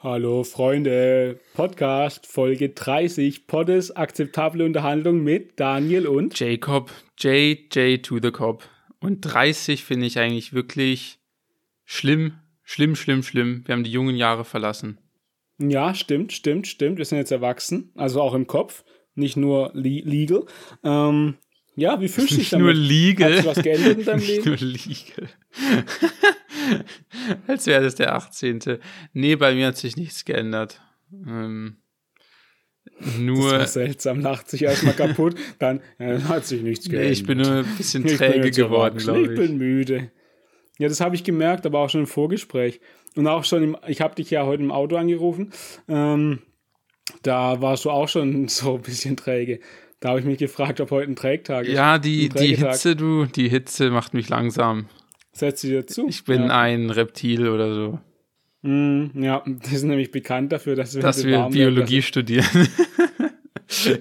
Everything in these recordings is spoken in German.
Hallo Freunde, Podcast Folge 30, Poddes akzeptable Unterhandlung mit Daniel und Jacob, JJ to the Cop. Und 30 finde ich eigentlich wirklich schlimm, schlimm, schlimm, schlimm. Wir haben die jungen Jahre verlassen. Ja, stimmt, stimmt, stimmt. Wir sind jetzt erwachsen, also auch im Kopf, nicht nur le legal. Ähm, ja, wie fühlst du dich damit? Nur legal. Hat sich was geändert in deinem nicht Leben? Nur legal. Als wäre das der 18. Nee, bei mir hat sich nichts geändert. Ähm, nur. Das war seltsam, lacht sich erstmal kaputt, dann ja, hat sich nichts geändert. Nee, ich bin nur ein bisschen träge geworden, glaube ich. Ich bin müde. Ja, das habe ich gemerkt, aber auch schon im Vorgespräch. Und auch schon, im, ich habe dich ja heute im Auto angerufen. Ähm, da warst du auch schon so ein bisschen träge. Da habe ich mich gefragt, ob heute ein Trägtag ist. Ja, die, die Hitze, du, die Hitze macht mich langsam. Setzt sie dir zu? Ich bin ja. ein Reptil oder so. Mm, ja, das ist nämlich bekannt dafür, dass wir, dass wir Biologie werden. studieren.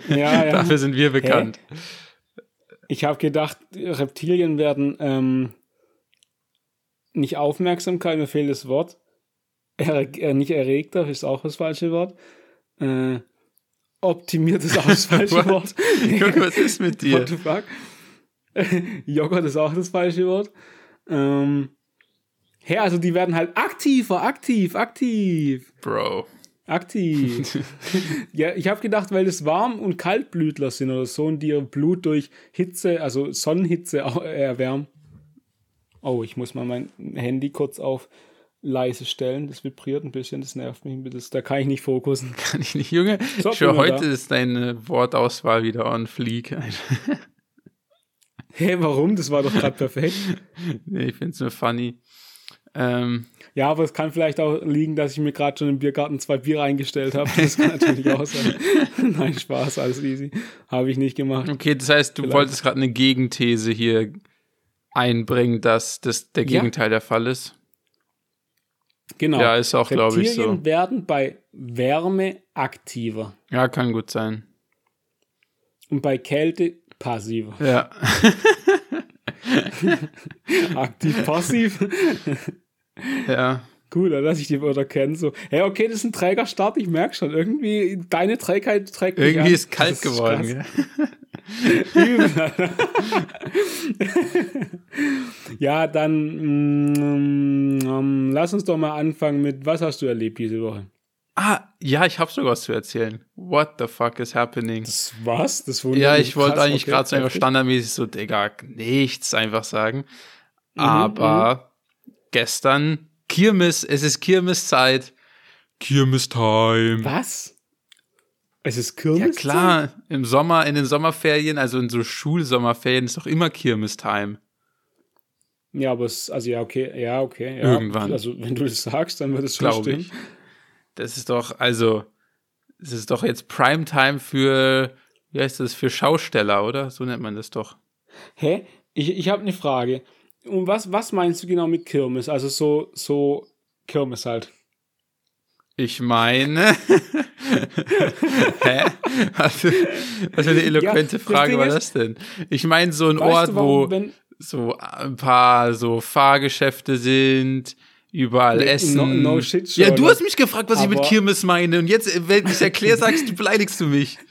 ja, ja. Dafür sind wir bekannt. Hey. Ich habe gedacht, Reptilien werden ähm, nicht Aufmerksamkeit, mir fehlt das Wort. Er, äh, nicht erregter, ist auch das falsche Wort. Äh, optimiertes Ausfallwort. Junge, was ist mit dir? What the fuck? Joghurt ist auch das falsche Wort. Ähm, ja, also die werden halt aktiver, aktiv, aktiv. Bro. Aktiv. ja, ich habe gedacht, weil das Warm- und Kaltblütler sind oder so und die ihr Blut durch Hitze, also Sonnenhitze erwärmen. Oh, ich muss mal mein Handy kurz auf leise stellen. Das vibriert ein bisschen, das nervt mich. Das, da kann ich nicht fokussen. Kann ich nicht, Junge. So, Schon heute da. ist deine Wortauswahl wieder on fleek. Hä, hey, warum? Das war doch gerade perfekt. nee, ich finde es nur funny. Ähm, ja, aber es kann vielleicht auch liegen, dass ich mir gerade schon im Biergarten zwei Bier eingestellt habe. Das kann natürlich auch sein. Nein, Spaß, alles easy. Habe ich nicht gemacht. Okay, das heißt, du vielleicht. wolltest gerade eine Gegenthese hier einbringen, dass das der Gegenteil ja. der Fall ist. Genau. Ja, ist auch, glaube ich, so. Werden bei Wärme aktiver. Ja, kann gut sein. Und bei Kälte passiver. Ja. Aktiv, passiv. ja. Cool, dass ich die Wörter kenne. So, hey, okay, das ist ein Trägerstart, ich merke schon. Irgendwie, deine Trägheit trägt mich Irgendwie an. ist kalt geworden. ja, dann mm, um, lass uns doch mal anfangen mit, was hast du erlebt diese Woche? Ah, ja, ich habe sogar was zu erzählen. What the fuck is happening? Das was? Das wurde Ja, ich wollte eigentlich okay, gerade so einfach standardmäßig so, Digga, nichts einfach sagen. Mhm, Aber mhm. gestern Kirmes, es ist Kirmeszeit. Kirmes-Time. Was? Es ist Kirmes? Ja, klar. Im Sommer, in den Sommerferien, also in so Schulsommerferien, ist doch immer Kirmes-Time. Ja, aber es, also ja, okay, ja, okay. Ja. Irgendwann. Also, wenn du das sagst, dann wird es schon stimmen. Ich. Das ist doch, also, es ist doch jetzt Primetime für, wie heißt das, für Schausteller, oder? So nennt man das doch. Hä? Ich, ich habe eine Frage. Und was, was meinst du genau mit Kirmes? Also so, so Kirmes halt. Ich meine. Hä? Was für, eine eloquente ja, Frage war das denn? Ich meine, so ein Ort, du, warum, wo so ein paar so Fahrgeschäfte sind, überall nee, essen. No, no shit ja, du hast mich gefragt, was ich mit Kirmes meine. Und jetzt, wenn ich erkläre, sagst du, beleidigst du mich.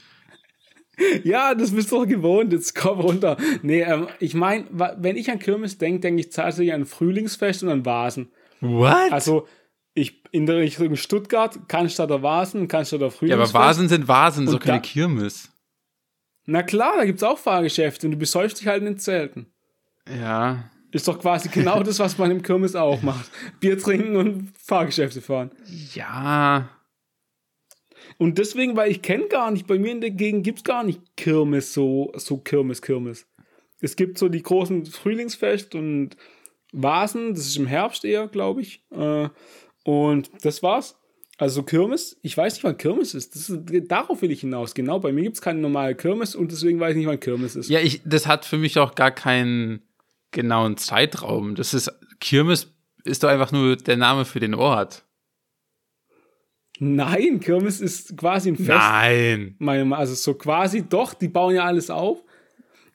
Ja, das bist du doch gewohnt, jetzt komm runter. Nee, ähm, ich meine, wenn ich an Kirmes denke, denke ich tatsächlich an Frühlingsfest und an Vasen. What? Also, ich in der Richtung Stuttgart, Cannstatt der Vasen, Cannstatt der Frühlingsfest. Ja, aber Vasen sind Vasen, so keine Kirmes. Na klar, da gibt's auch Fahrgeschäfte und du besäufst dich halt in den Zelten. Ja. Ist doch quasi genau das, was man im Kirmes auch macht. Bier trinken und Fahrgeschäfte fahren. Ja. Und deswegen, weil ich kenne gar nicht, bei mir in der Gegend gibt es gar nicht Kirmes, so, so Kirmes, Kirmes. Es gibt so die großen Frühlingsfest und Vasen, das ist im Herbst eher, glaube ich. Äh, und das war's. Also Kirmes, ich weiß nicht, wann Kirmes ist. ist. Darauf will ich hinaus. Genau, bei mir gibt es keine normale Kirmes und deswegen weiß ich nicht, wann Kirmes ist. Ja, ich, das hat für mich auch gar keinen genauen Zeitraum. Das ist, Kirmes ist doch einfach nur der Name für den Ort. Nein, Kirmes ist quasi ein Fest. Nein. Also so quasi doch, die bauen ja alles auf.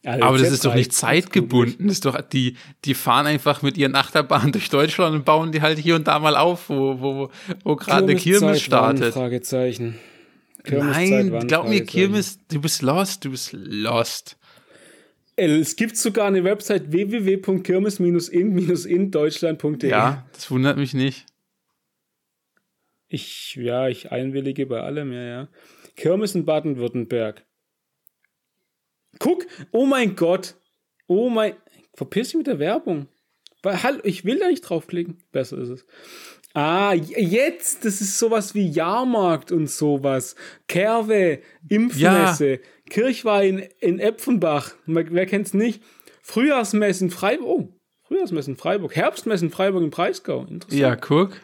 Also aber das ist doch nicht zeitgebunden. Das ist doch, die, die fahren einfach mit ihren Achterbahnen durch Deutschland und bauen die halt hier und da mal auf, wo, wo, wo gerade eine Kirmes startet. Fragezeichen. Nein, glaub mir, Kirmes, du bist lost, du bist lost. Es gibt sogar eine Website www.kirmes-in-in-deutschland.de. Ja, das wundert mich nicht. Ich, ja, ich einwillige bei allem, ja, ja. Kirmes in Baden-Württemberg. Guck, oh mein Gott. Oh mein. Verpiss dich mit der Werbung. Hallo, ich will da nicht draufklicken. Besser ist es. Ah, jetzt, das ist sowas wie Jahrmarkt und sowas. Kerwe, Impfmesse, ja. Kirchweih in Epfenbach. Wer kennt's nicht? Frühjahrsmessen Freiburg. Oh, Frühjahrsmessen Freiburg. Herbstmessen Freiburg im Breisgau. Interessant. Ja, guck.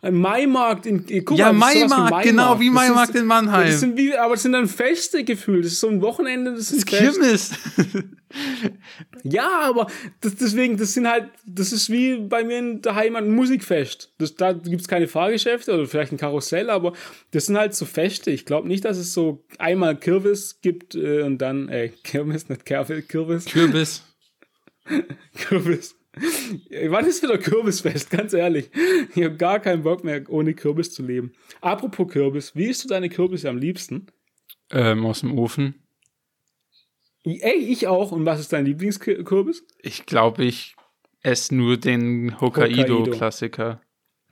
Ein Maimarkt in guck Ja, Maimarkt, genau wie Maimarkt in Mannheim. Das sind wie, aber es sind dann Feste gefühlt. Das ist so ein Wochenende, das ist Kirmes. ja, aber das, deswegen, das sind halt, das ist wie bei mir in der Heimat ein Musikfest. Das, da gibt's keine Fahrgeschäfte oder vielleicht ein Karussell, aber das sind halt so Feste. Ich glaube nicht, dass es so einmal Kirmes gibt äh, und dann, äh, Kirmes, nicht Kirmes. Kürbis. Kürbis. Wann ist wieder Kürbisfest? Ganz ehrlich. Ich habe gar keinen Bock mehr, ohne Kürbis zu leben. Apropos Kürbis, wie isst du deine Kürbisse am liebsten? Ähm, aus dem Ofen. Ey, ich auch. Und was ist dein Lieblingskürbis? Ich glaube, ich esse nur den Hokkaido-Klassiker.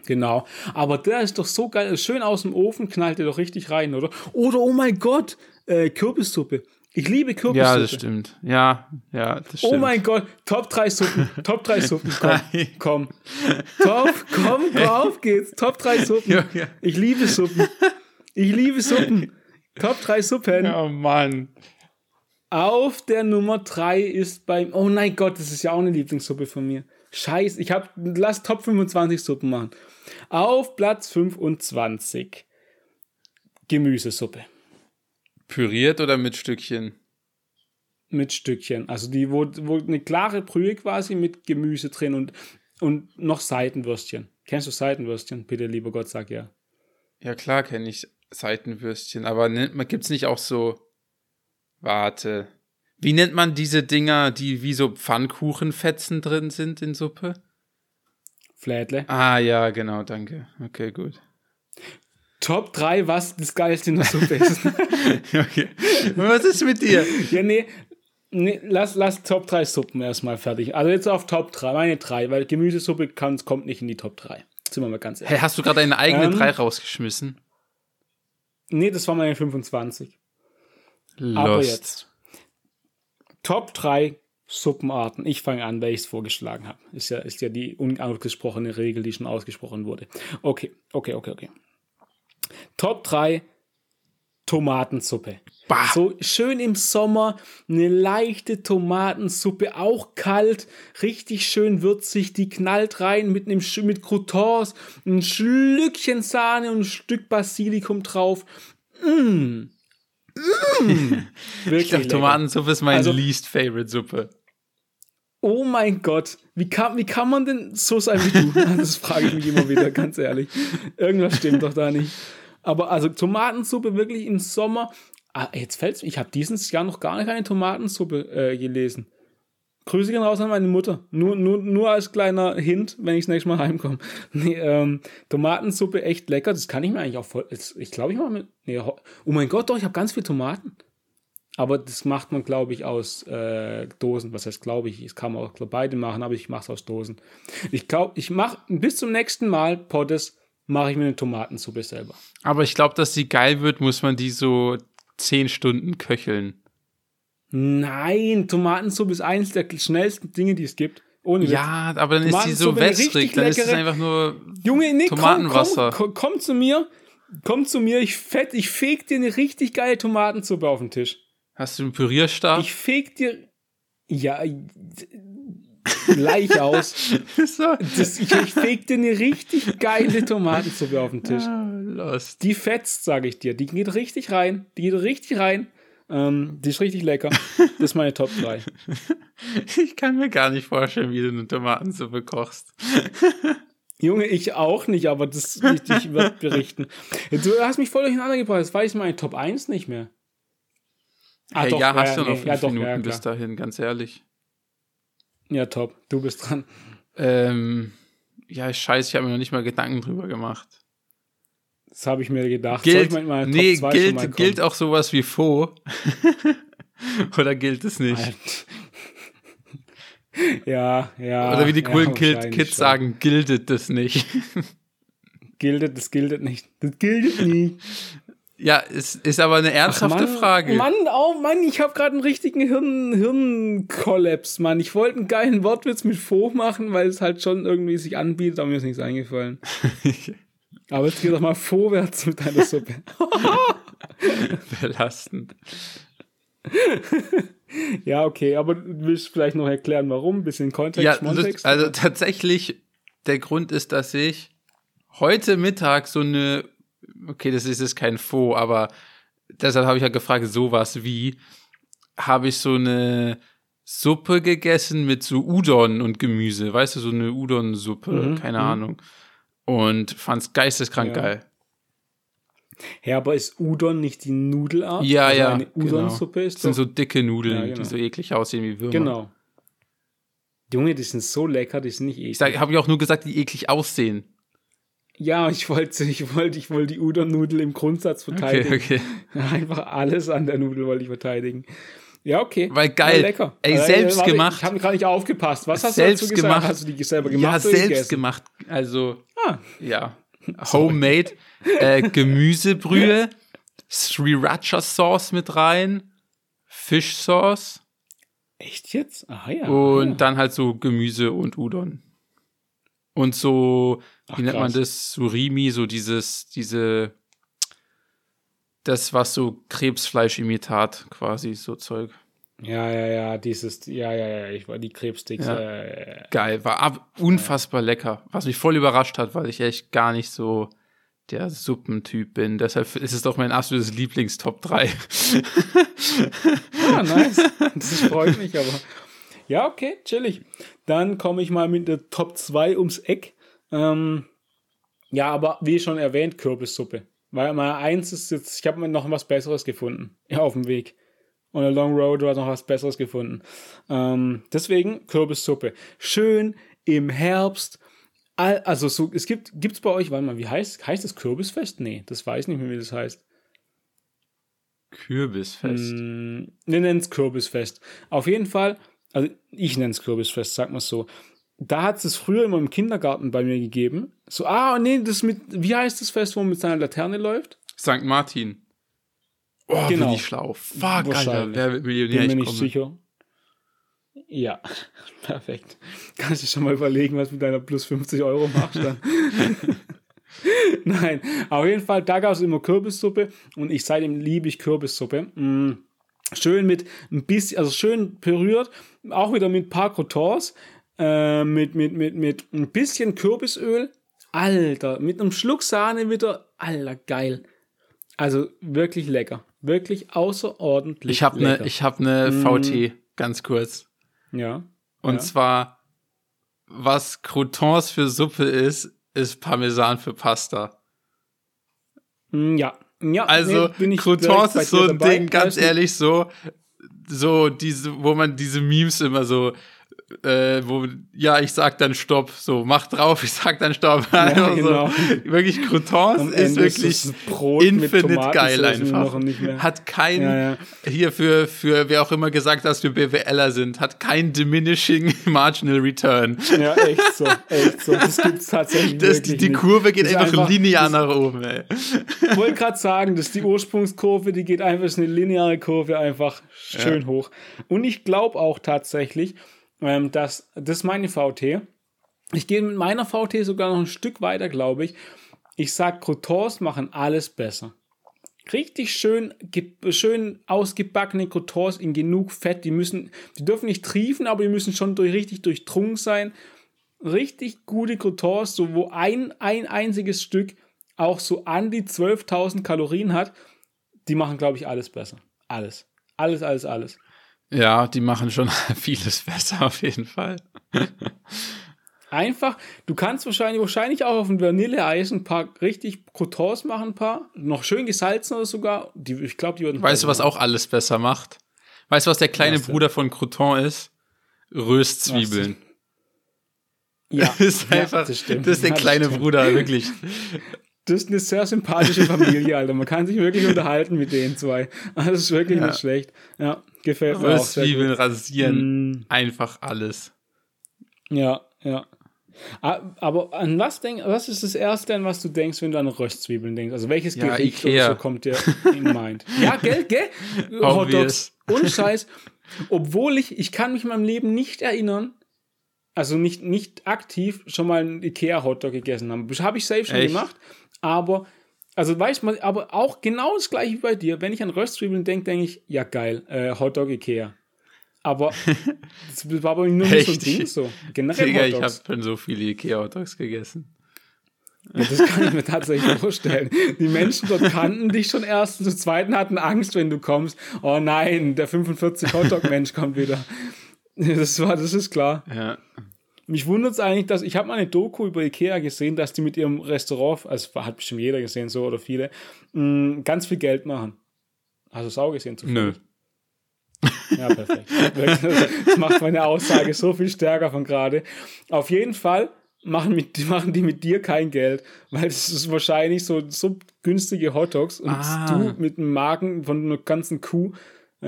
Genau. Aber der ist doch so geil. Schön aus dem Ofen, knallt der doch richtig rein, oder? Oder, oh mein Gott, äh, Kürbissuppe. Ich liebe Kürbissuppe. Ja, das stimmt. Ja, ja, das stimmt. Oh mein Gott, Top 3 Suppen. Top 3 Suppen. Komm, komm. Top, komm, drauf geht's. Top 3 Suppen. Ich liebe Suppen. Ich liebe Suppen. Top 3 Suppen. Oh Mann. Auf der Nummer 3 ist beim. Oh mein Gott, das ist ja auch eine Lieblingssuppe von mir. Scheiße, ich hab. Lass Top 25 Suppen machen. Auf Platz 25. Gemüsesuppe. Püriert oder mit Stückchen? Mit Stückchen. Also die, wo, wo eine klare Brühe quasi mit Gemüse drin und, und noch Seitenwürstchen. Kennst du Seitenwürstchen? Bitte, lieber Gott, sag ja. Ja, klar kenne ich Seitenwürstchen, aber gibt es nicht auch so. Warte. Wie nennt man diese Dinger, die wie so Pfannkuchenfetzen drin sind in Suppe? Flädle. Ah, ja, genau, danke. Okay, gut. Top 3, was das Geilste in der Suppe ist. okay. Was ist mit dir? Ja, nee, nee lass, lass Top 3 Suppen erstmal fertig. Also jetzt auf Top 3, meine 3, weil Gemüsesuppe kann, kommt nicht in die Top 3. Sind wir mal ganz ehrlich. Hey, hast du gerade deine eigene ähm, 3 rausgeschmissen? Nee, das war meine 25. Lost. Aber jetzt. Top 3 Suppenarten. Ich fange an, weil ich es vorgeschlagen habe. Ist ja, ist ja die unausgesprochene Regel, die schon ausgesprochen wurde. Okay, okay, okay, okay. Top 3 Tomatensuppe. Bah. So schön im Sommer, eine leichte Tomatensuppe, auch kalt, richtig schön würzig, die knallt rein mit einem mit Croutons, ein Schlückchen Sahne und ein Stück Basilikum drauf. Mmh. Mmh. ich glaube, Tomatensuppe ist meine also, least favorite Suppe. Oh mein Gott, wie kann, wie kann man denn so sein wie du? Das frage ich mich immer wieder, ganz ehrlich. Irgendwas stimmt doch da nicht. Aber also Tomatensuppe wirklich im Sommer. Ah, jetzt fällt's mir. Ich habe dieses Jahr noch gar keine Tomatensuppe äh, gelesen. Grüße gehen raus an meine Mutter. Nur, nur, nur als kleiner Hint, wenn ich das nächste Mal heimkomme. Nee, ähm, Tomatensuppe echt lecker. Das kann ich mir eigentlich auch voll. Ich glaube, ich mache mit. Nee, oh mein Gott, doch, ich habe ganz viel Tomaten. Aber das macht man, glaube ich, aus äh, Dosen. Was heißt, glaube ich? Das kann man auch beide machen, aber ich mache es aus Dosen. Ich glaube, ich mache bis zum nächsten Mal Pottes mache ich mir eine Tomatensuppe selber. Aber ich glaube, dass die geil wird, muss man die so zehn Stunden köcheln. Nein, Tomatensuppe ist eines der schnellsten Dinge, die es gibt. Ohne ja, Witz. aber dann ist sie so wässrig, dann ist es einfach nur Junge, nee, Tomatenwasser. Komm, komm, komm, zu mir, komm zu mir, ich fett, ich feg dir eine richtig geile Tomatensuppe auf den Tisch. Hast du einen Pürierstab? Ich feg dir, ja, gleich aus. das, ich, ich feg dir eine richtig geile Tomatensuppe auf den Tisch. Ah, die fetzt, sage ich dir. Die geht richtig rein. Die geht richtig rein. Ähm, die ist richtig lecker. Das ist meine Top 3. Ich kann mir gar nicht vorstellen, wie du eine Tomatensuppe kochst. Junge, ich auch nicht, aber das ich, ich werde berichten. Du hast mich voll durcheinander gebracht. Das weiß ich meine Top 1 nicht mehr. Ah, hey, doch, ja, hast du noch nee, fünf ja, doch, Minuten ja, bis dahin, ganz ehrlich. Ja, top. Du bist dran. Ähm, ja, scheiße, ich habe mir noch nicht mal Gedanken drüber gemacht. Das habe ich mir gedacht. Gilt, nee, gilt, gilt auch sowas wie Faux? Oder gilt es nicht? ja, ja. Oder wie die coolen ja, Kids schon. sagen, giltet das nicht. giltet, das giltet nicht. Das giltet nicht. Ja, es ist aber eine ernsthafte Ach Mann, Frage. Mann, oh Mann, ich habe gerade einen richtigen Hirn, Hirnkollaps, Mann. Ich wollte einen geilen Wortwitz mit Faux machen, weil es halt schon irgendwie sich anbietet, aber mir ist nichts eingefallen. aber jetzt geh doch mal vorwärts mit deiner Suppe. Belastend. ja, okay, aber du willst vielleicht noch erklären, warum? Ein bisschen Kontext, ja, Kontext? Also tatsächlich, der Grund ist, dass ich heute Mittag so eine okay, das ist jetzt kein Faux, aber deshalb habe ich ja gefragt, sowas wie, habe ich so eine Suppe gegessen mit so Udon und Gemüse, weißt du, so eine Udon-Suppe, mhm, keine mhm. Ahnung. Und fand's geisteskrank ja. geil. Ja, aber ist Udon nicht die Nudelart? Ja, also ja. Eine genau. Udon-Suppe ist. Das sind so dicke Nudeln, ja, genau. die so eklig aussehen wie Würmer. Genau. Junge, die sind so lecker, die sind nicht eklig. Ich habe ja auch nur gesagt, die eklig aussehen. Ja, ich wollte, ich wollte, ich wollte die Udon-Nudel im Grundsatz verteidigen. Okay, okay. Einfach alles an der Nudel wollte ich verteidigen. Ja, okay. Weil geil. lecker. Ey, selbst warte, gemacht. Ich habe gerade nicht aufgepasst. Was hast selbst du dazu gesagt? Gemacht. Hast du die selber gemacht? Ja, selbst gegessen? gemacht. Also, ah. ja. Homemade äh, Gemüsebrühe, Sriracha Sauce mit rein, Fischsauce. Echt jetzt? Ah ja. Und ja. dann halt so Gemüse und Udon. Und so Ach, wie nennt man das? Surimi, so dieses, diese, das, was so Krebsfleischimitat quasi, so Zeug. Ja, ja, ja, dieses, ja, ja, ja, ich war die Krebssticks. Ja. Äh, Geil, war ab, unfassbar ja. lecker. Was mich voll überrascht hat, weil ich echt gar nicht so der Suppentyp bin. Deshalb ist es doch mein absolutes Lieblingstop 3. ja, nice. Das freut mich aber. Ja, okay, chillig. Dann komme ich mal mit der Top 2 ums Eck. Ähm, ja, aber wie schon erwähnt, Kürbissuppe. Weil mal eins ist jetzt, ich habe noch was Besseres gefunden. Ja, auf dem Weg. On a long road war noch was Besseres gefunden. Ähm, deswegen Kürbissuppe. Schön im Herbst. Also so, es gibt, gibt's bei euch, warte mal, wie heißt, heißt das Kürbisfest? Nee, das weiß ich nicht mehr, wie das heißt. Kürbisfest? Hm, wir nennen es Kürbisfest. Auf jeden Fall, also ich nenne es Kürbisfest, sag mal so da hat es früher immer im Kindergarten bei mir gegeben. So, ah, nee, das mit, wie heißt das Fest, wo man mit seiner Laterne läuft? St. Martin. Oh, genau. bin ich schlau. Fuck, Alter, wer wird Millionär? Bin mir nicht sicher. Ja, perfekt. Kannst du schon mal überlegen, was mit deiner plus 50 Euro machst dann. Nein, auf jeden Fall, da gab es immer Kürbissuppe und ich seitdem liebe ich Kürbissuppe. Mm, schön mit ein bisschen, also schön püriert, auch wieder mit ein paar Croutons, äh, mit, mit, mit, mit ein bisschen Kürbisöl. Alter, mit einem Schluck Sahne wieder. Alter, geil. Also wirklich lecker. Wirklich außerordentlich ich hab ne, lecker. Ne, ich habe eine. VT, ganz kurz. Ja. Und ja. zwar, was Croutons für Suppe ist, ist Parmesan für Pasta. Mm, ja. Ja, also nee, Croutons ist so ein Ding, ganz ehrlich, so, so diese, wo man diese Memes immer so äh, wo, ja, ich sag dann Stopp, so, mach drauf, ich sag dann Stopp. Ja, also, genau. Wirklich, Croutons ist wirklich infinite geil einfach. Hat kein, ja, ja. hier für, für wer auch immer gesagt hat, dass wir BWLer sind, hat kein diminishing marginal return. Ja, echt so, echt so. Das gibt's tatsächlich das, Die nicht. Kurve geht einfach, einfach, linear nach oben, ey. Ich wollte gerade sagen, dass die Ursprungskurve, die geht einfach, ist eine lineare Kurve einfach schön hoch. Und ich glaube auch tatsächlich, ähm, das, das ist meine VT. Ich gehe mit meiner VT sogar noch ein Stück weiter, glaube ich. Ich sage, Croutons machen alles besser. Richtig schön, schön ausgebackene Croutons in genug Fett. Die müssen, die dürfen nicht triefen, aber die müssen schon durch, richtig durchdrungen sein. Richtig gute Croutons, so wo ein, ein einziges Stück auch so an die 12.000 Kalorien hat. Die machen, glaube ich, alles besser. Alles. Alles, alles, alles. Ja, die machen schon vieles besser auf jeden Fall. Einfach, du kannst wahrscheinlich, wahrscheinlich auch auf ein Vanilleeis ein paar richtig Croutons machen, ein paar. Noch schön gesalzen oder sogar. Die, ich glaube, die würden. Weißt du, was auch alles besser macht? Weißt du, was der kleine was Bruder von Crouton ist? Röstzwiebeln. Ja, das ist einfach, das, das, ist der ja, kleine Bruder, wirklich. Das ist eine sehr sympathische Familie, Alter. Man kann sich wirklich unterhalten mit den zwei. Das ist wirklich ja. nicht schlecht. Ja, gefällt mir auch. Zwiebeln rasieren, mm. einfach alles. Ja, ja. Aber an was denk, was ist das erste, an was du denkst, wenn du an Röstzwiebeln denkst? Also welches ja, Gericht Ikea. so kommt dir in Mind? ja, gell, gell? Hotdogs. Ohne Scheiß. Obwohl ich, ich kann mich in meinem Leben nicht erinnern, also nicht, nicht aktiv schon mal einen Ikea-Hotdog gegessen haben. Das habe ich selbst schon Echt? gemacht, aber, also weißt du, aber auch genau das gleiche wie bei dir. Wenn ich an Röstzwiebeln denke, denke ich, ja geil, äh, Hotdog Ikea. Aber das war aber nur Echt? so ein Ding so. Generell Digga, ich habe schon so viele Ikea-Hotdogs gegessen. Ja, das kann ich mir tatsächlich vorstellen. Die Menschen dort kannten dich schon erst, und zum zweiten hatten Angst, wenn du kommst. Oh nein, der 45 Hotdog-Mensch kommt wieder. Das war, das ist klar. Ja. Mich wundert es eigentlich, dass ich habe mal eine Doku über Ikea gesehen, dass die mit ihrem Restaurant, also hat bestimmt jeder gesehen, so oder viele, mh, mm, ganz viel Geld machen. Es auch gesehen? Zufällig? Nö. Ja, perfekt. Das macht meine Aussage so viel stärker von gerade. Auf jeden Fall machen, mit, machen die mit dir kein Geld, weil es ist wahrscheinlich so, so günstige Hotdogs und ah. du mit einem Magen von einer ganzen Kuh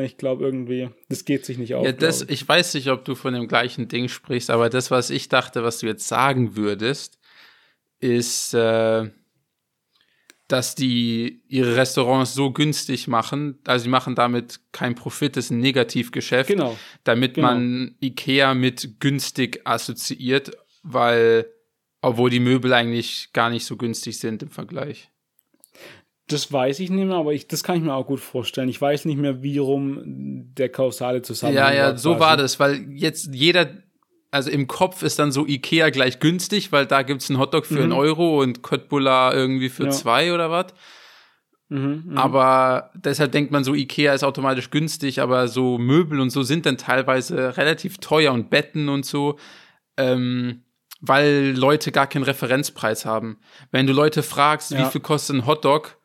ich glaube irgendwie, das geht sich nicht auf. Ja, das, ich. ich. weiß nicht, ob du von dem gleichen Ding sprichst, aber das, was ich dachte, was du jetzt sagen würdest, ist, äh, dass die ihre Restaurants so günstig machen, also sie machen damit kein Profit, das ist ein Negativgeschäft, genau. damit genau. man Ikea mit günstig assoziiert, weil, obwohl die Möbel eigentlich gar nicht so günstig sind im Vergleich. Das weiß ich nicht mehr, aber ich, das kann ich mir auch gut vorstellen. Ich weiß nicht mehr, wie rum der kausale Zusammenhang Ja, ja, so war das, weil jetzt jeder, also im Kopf ist dann so Ikea gleich günstig, weil da gibt's einen Hotdog für mhm. einen Euro und Köttbullar irgendwie für ja. zwei oder was. Mhm, mh. Aber deshalb denkt man so, Ikea ist automatisch günstig, aber so Möbel und so sind dann teilweise relativ teuer und Betten und so, ähm, weil Leute gar keinen Referenzpreis haben. Wenn du Leute fragst, ja. wie viel kostet ein Hotdog,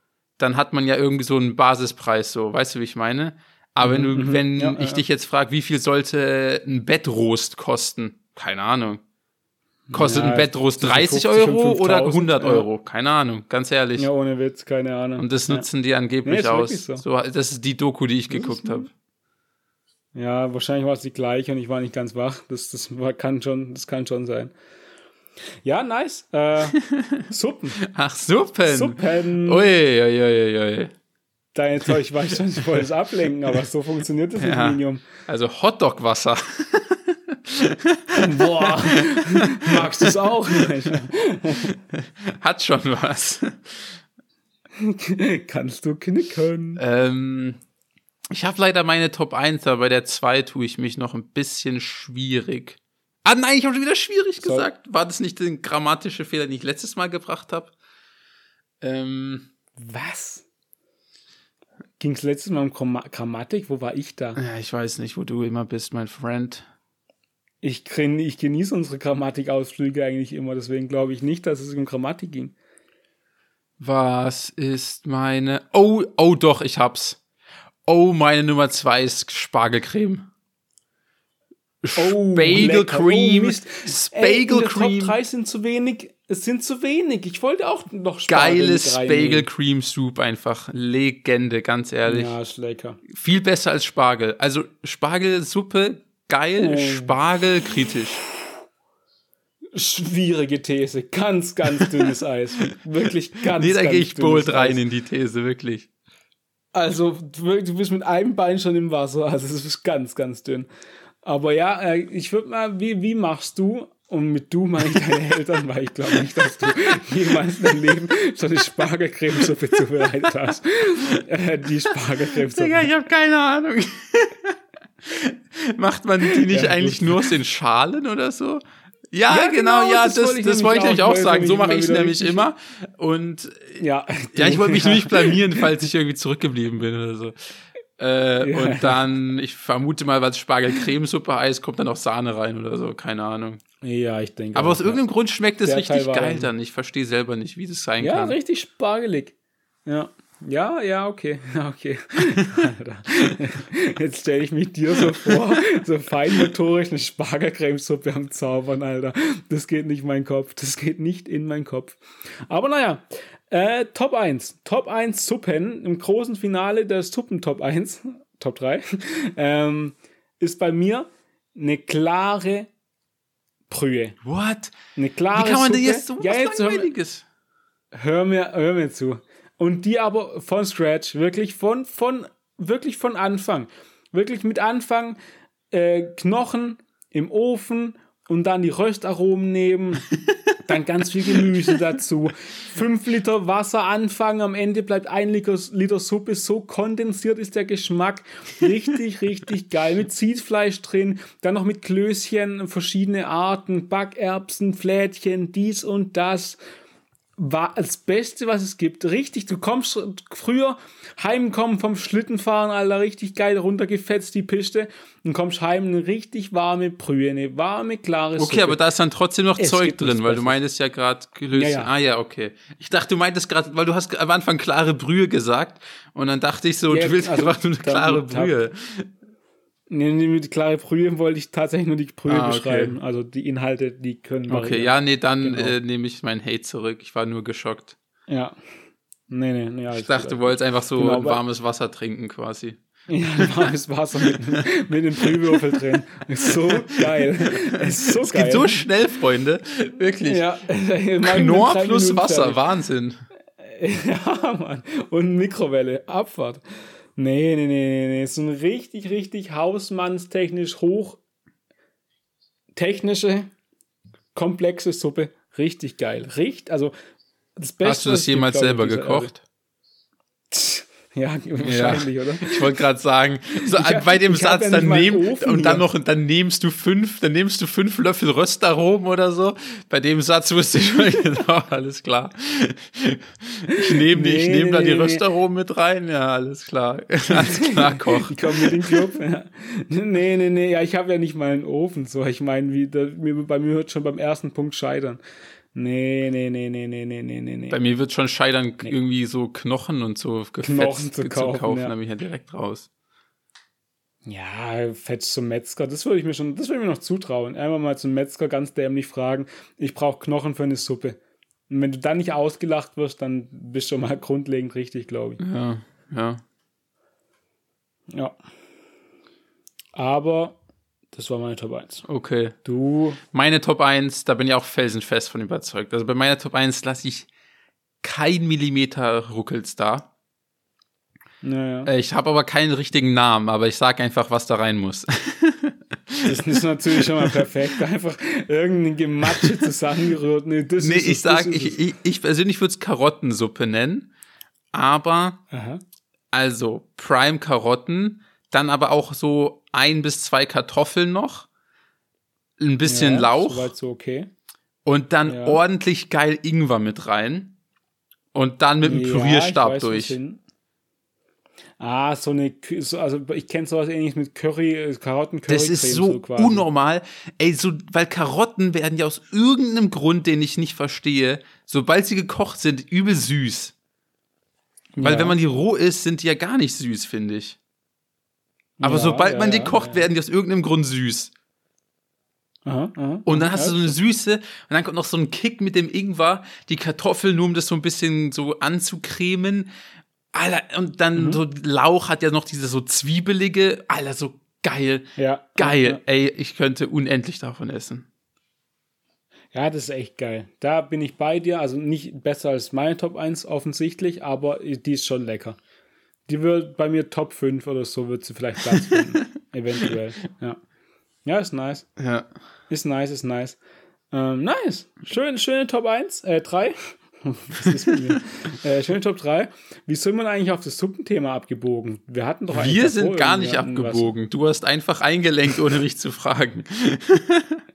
dann hat man ja irgendwie so einen Basispreis, so, weißt du, wie ich meine? Aber wenn du, mhm, wenn ja, ich ja. dich jetzt frage, wie viel sollte ein Bettrost kosten? Keine Ahnung. Kostet ja, ein Bettrost 30 Euro oder 100 Euro? Keine Ahnung, ganz ehrlich. Ja, ohne Witz, keine Ahnung. Und das nutzen die angeblich nee, aus. So. so. das ist die Doku, die ich geguckt habe. Ja, wahrscheinlich war es die gleiche und ich war nicht ganz wach. Das, das war, kann schon, das kann schon sein. Ja, nice. Äh, Suppen. Ach, Suppen. Suppen. Ui, ui, ui, ui. Dein Zeug, ich weiß schon, ich wollte es ablenken, aber so funktioniert das ja. Medium. Also Hotdog-Wasser. Boah, magst du es auch nicht? Hat schon was. Kannst du knicken. Ähm, ich habe leider meine Top 1, aber bei der 2 tue ich mich noch ein bisschen schwierig. Ah nein, ich habe schon wieder schwierig Sorry. gesagt. War das nicht der grammatische Fehler, den ich letztes Mal gebracht habe? Ähm, Was? Ging es letztes Mal um Grammatik? Wo war ich da? Ja, ich weiß nicht, wo du immer bist, mein Friend. Ich, ich genieße unsere Grammatikausflüge eigentlich immer, deswegen glaube ich nicht, dass es um Grammatik ging. Was ist meine. Oh, oh doch, ich hab's. Oh, meine Nummer zwei ist Spargelcreme. Oh, Bagel Cream. Oh, Bagel Cream. Top 3 sind zu wenig. Es sind zu wenig. Ich wollte auch noch Spargel Geiles Bagel Cream Soup einfach. Legende, ganz ehrlich. Ja, ist lecker. Viel besser als Spargel. Also Spargelsuppe, geil. Oh. Spargel, kritisch. Schwierige These. Ganz, ganz dünnes Eis. Wirklich ganz, nee, da gehe ich bold rein in die These, wirklich. Also, du bist mit einem Bein schon im Wasser. Also, es ist ganz, ganz dünn. Aber ja, äh, ich würde mal, wie, wie machst du? Und mit du meine ich deine Eltern, weil ich glaube nicht, dass du jemals in deinem Leben so eine Spargelcremesuppe zubereitet hast. Äh, die Spargelcremesuppe. Digga, ich habe keine Ahnung. Macht man die nicht ja, eigentlich nur aus den Schalen oder so? Ja, ja genau, genau, ja, das, das, wollte ich, das wollte ich nämlich auch sagen. So mache ich es nämlich immer. Und ja, ja ich wollte mich nicht blamieren, falls ich irgendwie zurückgeblieben bin oder so. Äh, ja. Und dann, ich vermute mal, was Spargel-Cremesuppe heißt, kommt dann auch Sahne rein oder so, keine Ahnung. Ja, ich denke. Aber auch, aus irgendeinem. Grund schmeckt es richtig geil dann. Ich verstehe selber nicht, wie das sein ja, kann. Ja, richtig spargelig. Ja. Ja, ja, okay. okay. Jetzt stelle ich mich dir so vor, so feinmotorisch eine Spargelcremesuppe am Zaubern, Alter. Das geht nicht in meinen Kopf. Das geht nicht in meinen Kopf. Aber naja, äh, Top 1. Top 1 Suppen im großen Finale der Suppen Top 1, Top 3, ähm, ist bei mir eine klare Brühe. What? Eine klare Wie kann man denn jetzt so ja, jetzt Langweiliges? Hör mir, hör mir zu. Und die aber von Scratch, wirklich von, von, wirklich von Anfang. Wirklich mit Anfang äh, Knochen im Ofen und dann die Röstaromen nehmen, dann ganz viel Gemüse dazu, fünf Liter Wasser anfangen, am Ende bleibt ein Liter, Liter Suppe, so kondensiert ist der Geschmack, richtig, richtig geil, mit Ziehfleisch drin, dann noch mit Klößchen, verschiedene Arten, Backerbsen, Flädchen, dies und das, war das Beste, was es gibt. Richtig, du kommst früher heimkommen vom Schlittenfahren, Alter, richtig geil runtergefetzt die Piste und kommst heim eine richtig warme Brühe, eine warme, klare Okay, Suppe. aber da ist dann trotzdem noch es Zeug drin, weil du meintest ja gerade gelöst. Ja, ja. Ah ja, okay. Ich dachte, du meintest gerade, weil du hast am Anfang klare Brühe gesagt und dann dachte ich so, ja, du willst also, einfach nur eine klare Brühe. Nee, nee, mit klare Brühe wollte ich tatsächlich nur die Brühe ah, okay. beschreiben. Also die Inhalte, die können. Okay, ja, nee, dann genau. äh, nehme ich meinen Hate zurück. Ich war nur geschockt. Ja. Nee, nee, nee. Ich dachte, du wolltest einfach so genau, warmes Wasser trinken quasi. Ja, warmes Wasser mit, mit einem Brühwürfel drin. Ist so geil. Ist so es geil. geht so schnell, Freunde. Wirklich. Ja, Knorr plus Wasser, fertig. Wahnsinn. Ja, Mann. Und Mikrowelle, Abfahrt. Nee, nee, nee, nee, nee. So ein richtig, richtig hausmannstechnisch hoch technische, komplexe Suppe. Richtig geil. Richtig, also das Beste. Hast du das jemals selber gekocht? Ja, wahrscheinlich, ja. oder? Ich wollte gerade sagen, so hab, bei dem Satz, dann nehm, und dann noch, dann nehmst du fünf, dann nimmst du fünf Löffel Röstaromen oder so. Bei dem Satz wusste ich schon genau, alles klar. Ich nehme nee, ich nehme nee, da die nee, Röstaromen mit rein, ja, alles klar. alles klar, Koch. Ich komme mit dem Club, ja. Nee, nee, nee, ja, ich habe ja nicht mal einen Ofen, so. Ich meine, wie, bei mir wird schon beim ersten Punkt scheitern. Nee, nee, nee, nee, nee, nee, nee, nee. Bei mir wird schon scheitern, nee. irgendwie so Knochen und so Knochen zu kaufen, zu kaufen ja. da bin ich ja direkt raus. Ja, fetch zum Metzger, das würde ich mir schon, das würde ich mir noch zutrauen. Einmal mal zum Metzger ganz dämlich fragen, ich brauche Knochen für eine Suppe. Und wenn du dann nicht ausgelacht wirst, dann bist du schon mal grundlegend richtig, glaube ich. Ja, ja. Ja. Aber das war meine Top 1. Okay. Du. Meine Top 1, da bin ich auch felsenfest von überzeugt. Also bei meiner Top 1 lasse ich kein Millimeter Ruckels da. Naja. Äh, ich habe aber keinen richtigen Namen, aber ich sage einfach, was da rein muss. Das ist natürlich schon mal perfekt. Einfach irgendein Gematsche zusammengerührt. Nee, das nee ist ich sage, ich, ich, ich, persönlich würde es Karottensuppe nennen. Aber, Aha. also Prime Karotten, dann aber auch so ein bis zwei Kartoffeln noch, ein bisschen ja, Lauch. Soweit so okay. Und dann ja. ordentlich geil Ingwer mit rein. Und dann mit dem ja, Pürierstab durch. Ah, so eine, also ich kenne sowas ähnliches mit Curry, äh, Karotten, Curry. Das ist so, so unnormal. Ey, so, weil Karotten werden ja aus irgendeinem Grund, den ich nicht verstehe, sobald sie gekocht sind, übel süß. Weil ja. wenn man die roh isst, sind die ja gar nicht süß, finde ich. Aber ja, sobald ja, man die ja, kocht, werden die aus irgendeinem Grund süß. Aha, aha, und dann hast du so eine Süße und dann kommt noch so ein Kick mit dem Ingwer, die Kartoffeln, nur um das so ein bisschen so anzucremen. Alter, und dann mhm. so Lauch hat ja noch diese so zwiebelige, Alter, so geil. Ja. Geil. Ey, ich könnte unendlich davon essen. Ja, das ist echt geil. Da bin ich bei dir. Also nicht besser als meine Top 1 offensichtlich, aber die ist schon lecker. Die wird bei mir Top 5 oder so, wird sie vielleicht Platz finden. Eventuell. Ja. Ja, ist nice. Ja. Ist nice, ist nice. Ähm, nice. Schön, schöne Top 1, äh, 3. Was ist mit mir? äh, schöne Top 3. Wie sind wir eigentlich auf das Suppenthema abgebogen? Wir hatten doch Wir sind gar nicht abgebogen. Du hast einfach eingelenkt, ohne mich zu fragen.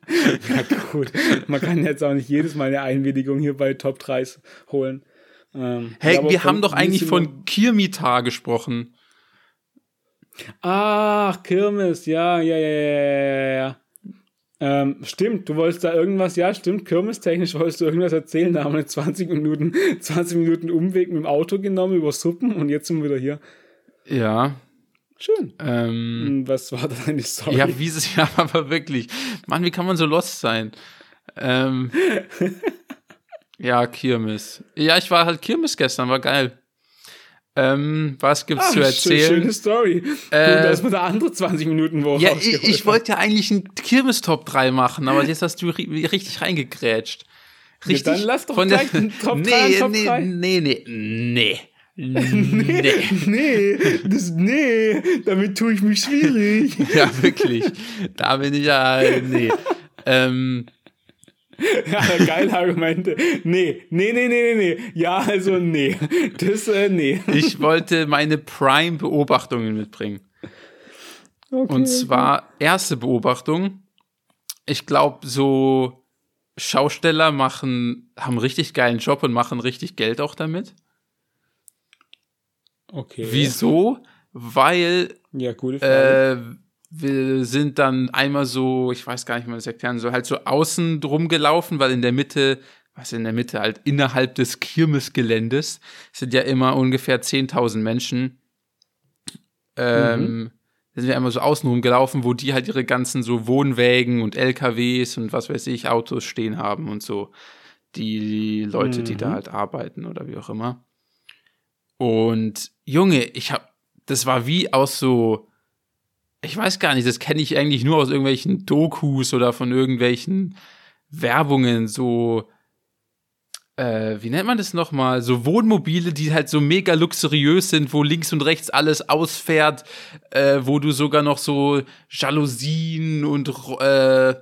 ja, gut. Man kann jetzt auch nicht jedes Mal eine Einwilligung hier bei Top 3s holen. Ähm, hey, wir haben doch eigentlich von Kirmitar gesprochen. Ach, Kirmes, ja, ja, ja, ja, ja. Ähm, stimmt, du wolltest da irgendwas, ja, stimmt, kirmestechnisch wolltest du irgendwas erzählen, da haben wir 20 Minuten, 20 Minuten Umweg mit dem Auto genommen über Suppen und jetzt sind wir wieder hier. Ja. Schön. Ähm, Was war da deine Story? ja, wie es ja, aber wirklich. Mann, wie kann man so lost sein? Ähm, ja, Kirmes. Ja, ich war halt Kirmes gestern, war geil. Ähm, was gibt's Ah, zu erzählen? Schöne Story. Äh, Gut, dass wir da andere 20 Minuten wo Ja, ich, ich wollte ja eigentlich einen Kirmes-Top 3 machen, aber jetzt hast du ri richtig reingegrätscht. Richtig. dann lass doch von gleich einen Top 3 nee, Top nee, 3. nee, nee, nee. Nee. Nee, das, nee, damit tue ich mich schwierig. Ja, wirklich. Da bin ich ja, nee. Ähm, ja, geile Argumente. Nee, nee, nee, nee, nee, nee. Ja, also nee. Das, äh, nee. ich wollte meine Prime-Beobachtungen mitbringen. Okay. Und zwar erste Beobachtung. Ich glaube, so Schausteller machen, haben einen richtig geilen Job und machen richtig Geld auch damit. Okay. Wieso? Weil Ja, äh, wir sind dann einmal so, ich weiß gar nicht, wie man das erklären soll, halt so außen drum gelaufen, weil in der Mitte, was in der Mitte halt innerhalb des Kirmesgeländes sind ja immer ungefähr 10.000 Menschen. Ähm, Da sind wir einmal so außen rumgelaufen, wo die halt ihre ganzen so Wohnwägen und LKWs und was weiß ich, Autos stehen haben und so. Die Leute, die da Mhm. halt arbeiten oder wie auch immer. Und Junge, ich hab, das war wie aus so, ich weiß gar nicht, das kenne ich eigentlich nur aus irgendwelchen Dokus oder von irgendwelchen Werbungen, so, äh, wie nennt man das nochmal? So Wohnmobile, die halt so mega luxuriös sind, wo links und rechts alles ausfährt, äh, wo du sogar noch so Jalousien und äh,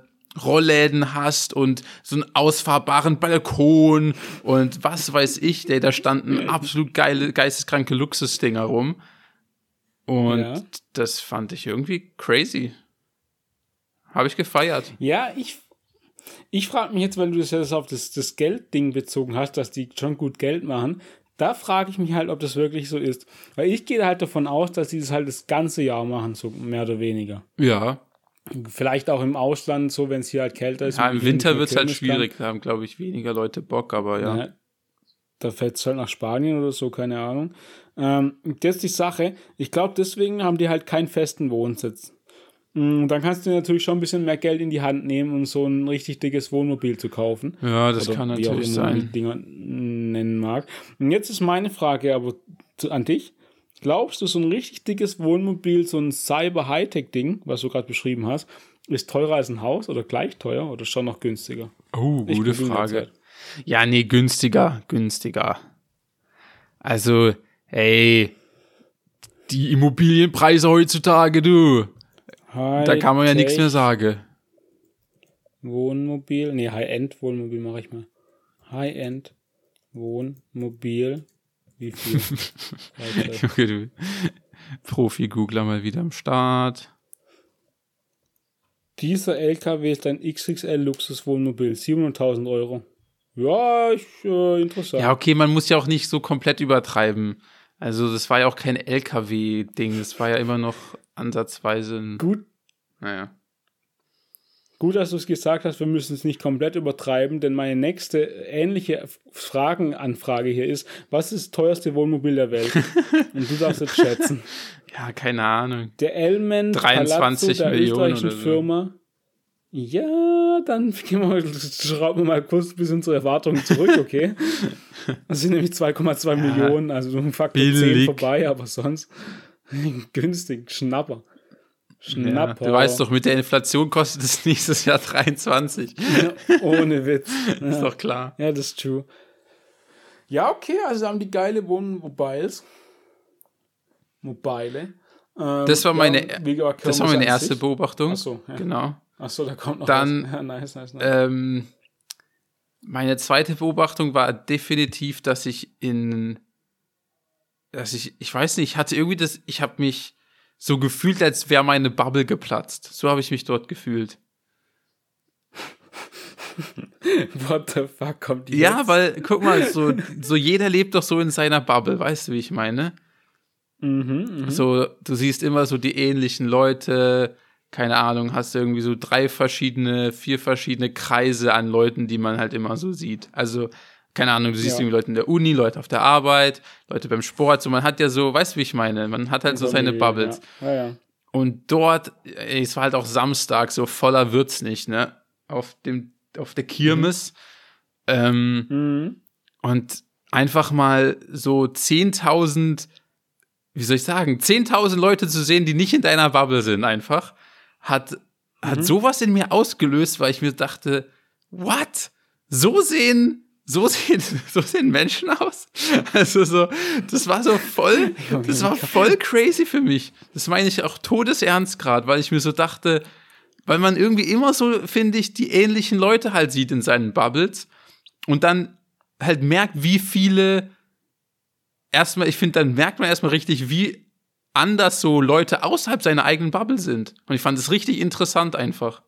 Rollläden hast und so einen ausfahrbaren Balkon und was weiß ich, ey, da standen absolut geile, geisteskranke Luxusdinger rum. Und Ja. das fand ich irgendwie crazy. Habe ich gefeiert. Ja, ich, ich frage mich jetzt, weil du das jetzt auf das, das Geldding bezogen hast, dass die schon gut Geld machen. Da frage ich mich halt, ob das wirklich so ist. Weil ich gehe halt davon aus, dass sie das halt das ganze Jahr machen, so mehr oder weniger. Ja. Vielleicht auch im Ausland, so wenn es hier halt kälter ist. ja Im Winter wird es halt schwierig. Da haben, glaube ich, weniger Leute Bock, aber ja. Ja, da fällt es halt nach Spanien oder so, keine Ahnung. Ähm, das ist die Sache. Ich glaube, deswegen haben die halt keinen festen Wohnsitz. Mm, Dann kannst du natürlich schon ein bisschen mehr Geld in die Hand nehmen, um so ein richtig dickes Wohnmobil zu kaufen. Ja, das Oder kann natürlich sein. Dinger nennen mag. Und jetzt ist meine Frage aber an dich. Glaubst du, so ein richtig dickes Wohnmobil, so ein Cyber-Hightech-Ding, was du gerade beschrieben hast, ist teurer als ein Haus oder gleich teuer oder schon noch günstiger? Oh, gute Frage. Ja, nee, günstiger, günstiger. Also, hey, die Immobilienpreise heutzutage, du, da kann man ja nichts mehr sagen. Wohnmobil, nee, High-End-Wohnmobil mache ich mal. High-End Wohnmobil, wie viel? Du. Profi-Googler mal wieder am Start. Dieser LKW ist ein XXL-Luxuswohnmobil, 700.000 Euro. Ja, ich, äh, interessant. Ja, okay, man muss ja auch nicht so komplett übertreiben. Also, das war ja auch kein LKW-Ding, das war ja immer noch ansatzweise ein. Gut, Naja. gut, dass du es gesagt hast, wir müssen es nicht komplett übertreiben, denn meine nächste ähnliche Fragenanfrage hier ist, was ist das teuerste Wohnmobil der Welt? Und du darfst jetzt schätzen. Ja, keine Ahnung. Der Elmen 23 Palazzo der Millionen österreichischen so. Firma. Ja, dann gehen wir mal, schrauben wir mal kurz bis unsere Erwartungen zurück, okay? Das sind nämlich 2,2 Millionen, also so ein Faktor 10 billig. vorbei, aber sonst günstig, Schnapper. Ja, Schnapper. du weißt doch, mit der Inflation kostet es nächstes Jahr 23. Ohne Witz. Ist Ja. doch klar. ja, das ist true. Ja, okay, also haben die geile Wohnmobiles. Mobile. Ähm, Das war meine- ja, Das war meine erste. Beobachtung. Ach so, ja. Genau. Achso, da kommt noch Dann, was. Ja, nice, nice, nice. Ähm, meine zweite Beobachtung war definitiv, dass ich in, dass ich, ich weiß nicht, ich hatte irgendwie das, ich habe mich so gefühlt, als wäre meine Bubble geplatzt. So habe ich mich dort gefühlt. What the fuck kommt die Ja, jetzt? weil, guck mal, so, so jeder lebt doch so in seiner Bubble, weißt du, wie ich meine? Mhm, mhm. So, du siehst immer so die ähnlichen Leute, keine Ahnung, hast du irgendwie so drei verschiedene, vier verschiedene Kreise an Leuten, die man halt immer so sieht. Also, keine Ahnung, du siehst ja. irgendwie Leute in der Uni, Leute auf der Arbeit, Leute beim Sport, so man hat ja so, weißt du, wie ich meine? Man hat halt so seine Bubbles. Ja. Ja, Und dort, ey, es war halt auch Samstag, so voller wird's nicht, ne? Auf dem, auf der Kirmes. Mhm. Ähm, mhm. Und einfach mal so 10.000, wie soll ich sagen, 10.000 Leute zu sehen, die nicht in deiner Bubble sind, einfach, hat, hat mhm. sowas in mir ausgelöst, weil ich mir dachte, what? So sehen so sehen, so sehen Menschen aus. Also so, das war so voll, das war voll crazy für mich. Das meine ich auch todesernst gerade, weil ich mir so dachte, weil man irgendwie immer so, finde ich, die ähnlichen Leute halt sieht in seinen Bubbles und dann halt merkt, wie viele erstmal, ich finde, dann merkt man erstmal richtig, wie anders so Leute außerhalb seiner eigenen Bubble sind. Und ich fand es richtig interessant einfach.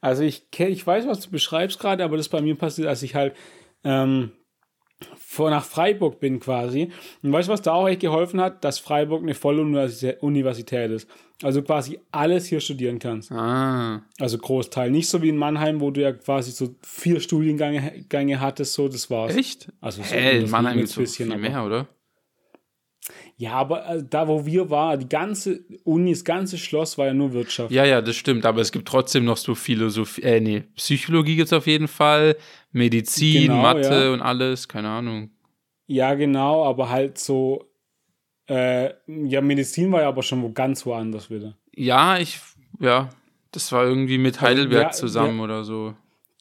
Also ich, ich weiß, was du beschreibst gerade, aber das bei mir passiert, als ich halt ähm, vor nach Freiburg bin quasi. Und weißt du, was da auch echt geholfen hat? Dass Freiburg eine volle Universität ist. Also quasi alles hier studieren kannst. Ah. Also Großteil. Nicht so wie in Mannheim, wo du ja quasi so vier Studiengänge Gänge hattest, so das war's. Echt? Also so hey, in Mannheim gibt es viel mehr, oder? Ja, aber äh, da, wo wir waren, die ganze Uni, das ganze Schloss war ja nur Wirtschaft. Ja, ja, das stimmt. Aber es gibt trotzdem noch so Philosophie, äh, nee, Psychologie gibt es auf jeden Fall, Medizin, genau, Mathe ja. und alles, keine Ahnung. Ja, genau, aber halt so, äh, ja, Medizin war ja aber schon wo ganz woanders wieder. Ja, ich, ja, das war irgendwie mit also, Heidelberg ja, zusammen ja, oder so.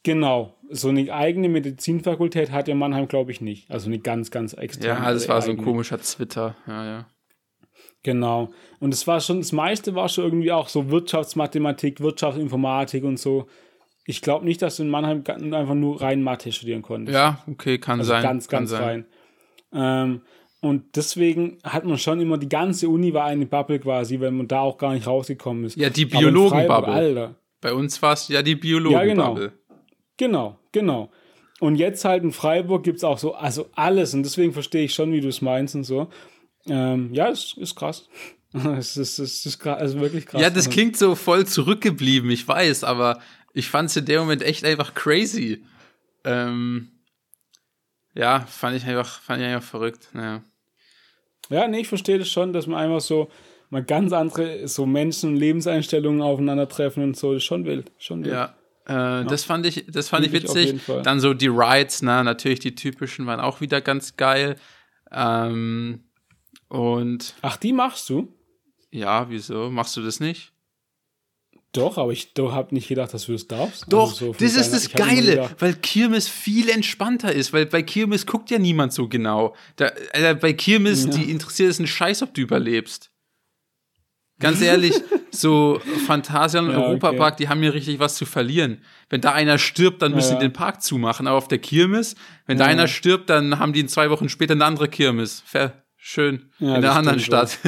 Genau, so eine eigene Medizinfakultät hat ja Mannheim, glaube ich, nicht. Also eine ganz, ganz extrem. Ja, das war so ein komischer Twitter, ja, ja. Genau. Und es war schon, das meiste war schon irgendwie auch so Wirtschaftsmathematik, Wirtschaftsinformatik und so. Ich glaube nicht, dass du in Mannheim einfach nur rein Mathe studieren konntest. Ja, okay, kann also sein. Ganz, ganz kann rein. Ähm, und deswegen hat man schon immer, die ganze Uni war eine Bubble quasi, weil man da auch gar nicht rausgekommen ist. Ja, die Biologen-Bubble. Bei uns war es ja die Biologen-Bubble. Ja, genau. Genau, genau. Und jetzt halt in Freiburg gibt es auch so, also alles. Und deswegen verstehe ich schon, wie du es meinst und so. Ähm, ja, es ist krass. es ist, es ist krass, also wirklich krass. Ja, das klingt so voll zurückgeblieben, ich weiß, aber ich fand es in dem Moment echt einfach crazy. Ähm, ja, fand ich einfach, fand ich einfach verrückt. Naja. Ja, nee, ich verstehe das schon, dass man einfach so mal ganz andere so Menschen und Lebenseinstellungen aufeinandertreffen und so, das ist schon wild. Schon wild. Ja, äh, ja. Das fand ich, das fand ich witzig. Dann so die Rides, na, natürlich die typischen waren auch wieder ganz geil. Ähm, und. Ach, die machst du? Ja, wieso? Machst du das nicht? Doch, aber ich habe nicht gedacht, dass du das darfst. Doch, also so das ist das Geile, weil Kirmes viel entspannter ist, weil bei Kirmes guckt ja niemand so genau. Da, äh, bei Kirmes, ja. die interessiert es einen Scheiß, ob du überlebst. Ganz ehrlich, so Phantasian und ja, Europapark, okay. die haben ja richtig was zu verlieren. Wenn da einer stirbt, dann müssen ja, die den Park zumachen. Aber auf der Kirmes, wenn da einer stirbt, dann haben die in zwei Wochen später eine andere Kirmes. Fair, schön. in der anderen Stadt.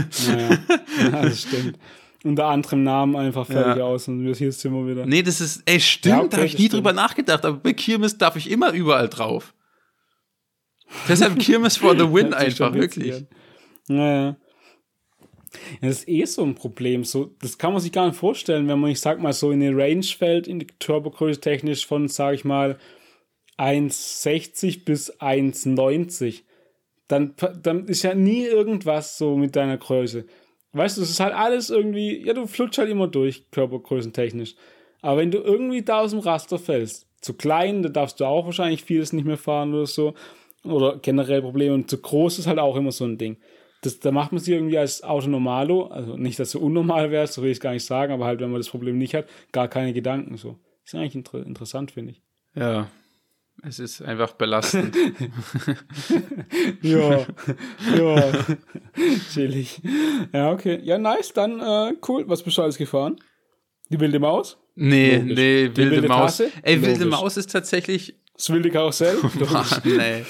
Ja, das stimmt. Unter anderem Namen einfach fertig aus und hier sind wir wieder. Nee, das ist, ey, stimmt, okay, da habe ich nie stimmt. drüber nachgedacht. Aber bei Kirmes darf ich immer überall drauf. Deshalb Kirmes for the win einfach, wirklich. Naja. Ja, das ist eh so ein Problem. So, das kann man sich gar nicht vorstellen, wenn man, ich sag mal, so in eine Range fällt, in die Turbogröße technisch von, sag ich mal, 1,60 bis 1,90. Dann, dann ist ja nie irgendwas so mit deiner Größe. Weißt du, es ist halt alles irgendwie, ja, du flutsch halt immer durch, körpergrößentechnisch. Aber wenn du irgendwie da aus dem Raster fällst, zu klein, da darfst du auch wahrscheinlich vieles nicht mehr fahren oder so. Oder generell Probleme. Und zu groß ist halt auch immer so ein Ding das, da macht man sich irgendwie als Auto normalo, also nicht, dass du unnormal wärst, so will ich es gar nicht sagen, aber halt, wenn man das Problem nicht hat, gar keine Gedanken so. Ist eigentlich inter interessant, finde ich. Ja, es ist einfach belastend. ja, ja, chillig. Ja, okay. Ja, nice, dann äh, cool. Was bist du alles gefahren? Die wilde Maus? Nee, Logisch. nee, wilde, wilde Maus. Tasse? Ey, Logisch. wilde Maus ist tatsächlich. Das wilde Karussell? Mann, nee.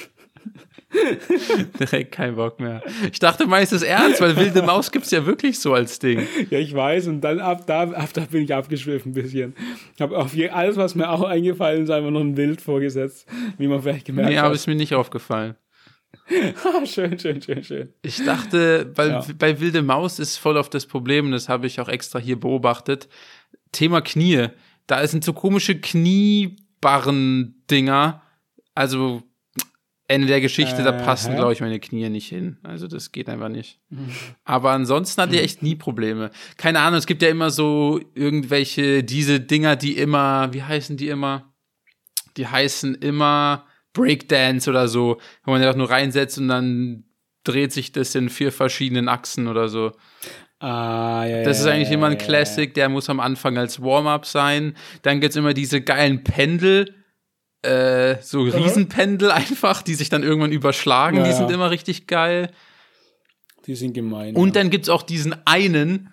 Direkt kein Bock mehr. Ich dachte meistens ernst, weil wilde Maus gibt es ja wirklich so als Ding. Ja, ich weiß. Und dann ab da, ab da bin ich abgeschwiffen ein bisschen. Ich habe auf je, alles, was mir auch eingefallen ist, einfach noch ein Wild vorgesetzt, wie man vielleicht gemerkt nee, hat. Nee, aber ist mir nicht aufgefallen. schön, schön, schön, schön. Ich dachte, weil ja. bei Wilde Maus ist voll auf das Problem, das habe ich auch extra hier beobachtet. Thema Knie. Da sind so komische Kniebarren-Dinger. Also Ende der Geschichte, äh, da passen, glaube ich, meine Knie nicht hin. Also das geht einfach nicht. Mhm. Aber ansonsten hatte ich echt nie Probleme. Keine Ahnung, es gibt ja immer so irgendwelche, diese Dinger, die immer, wie heißen die immer? Die heißen immer Breakdance oder so, wo man einfach nur reinsetzt und dann dreht sich das in vier verschiedenen Achsen oder so. Ah, ja, das ist eigentlich ja, immer ein Classic, der muss am Anfang als Warm-up sein. Dann gibt's immer diese geilen Pendel, äh, so Riesenpendel einfach, die sich dann irgendwann überschlagen. Ja, die sind immer richtig geil. Die sind gemein. Und dann gibt's auch diesen einen,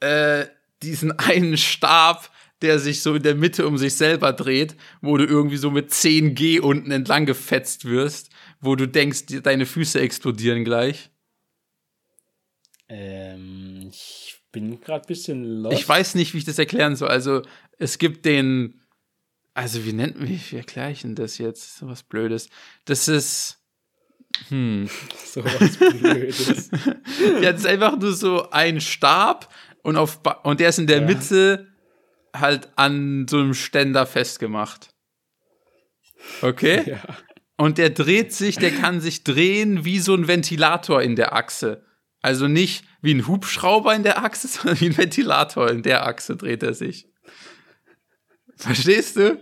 äh, diesen einen Stab, der sich so in der Mitte um sich selber dreht, wo du irgendwie so mit 10G unten entlang gefetzt wirst, wo du denkst, deine Füße explodieren gleich. Ähm, ich bin gerade ein bisschen lost. Ich weiß nicht, wie ich das erklären soll. Also, es gibt den, also wie nennt wie, wie erkläre ich denn das jetzt? So was Blödes. Das ist, hm. So was Blödes. ja, das ist einfach nur so ein Stab und auf, und der ist in der ja. Mitte halt an so einem Ständer festgemacht. Okay? Ja. Und der dreht sich, der kann sich drehen wie so ein Ventilator in der Achse. Also nicht wie ein Hubschrauber in der Achse, sondern wie ein Ventilator in der Achse dreht er sich. Verstehst du?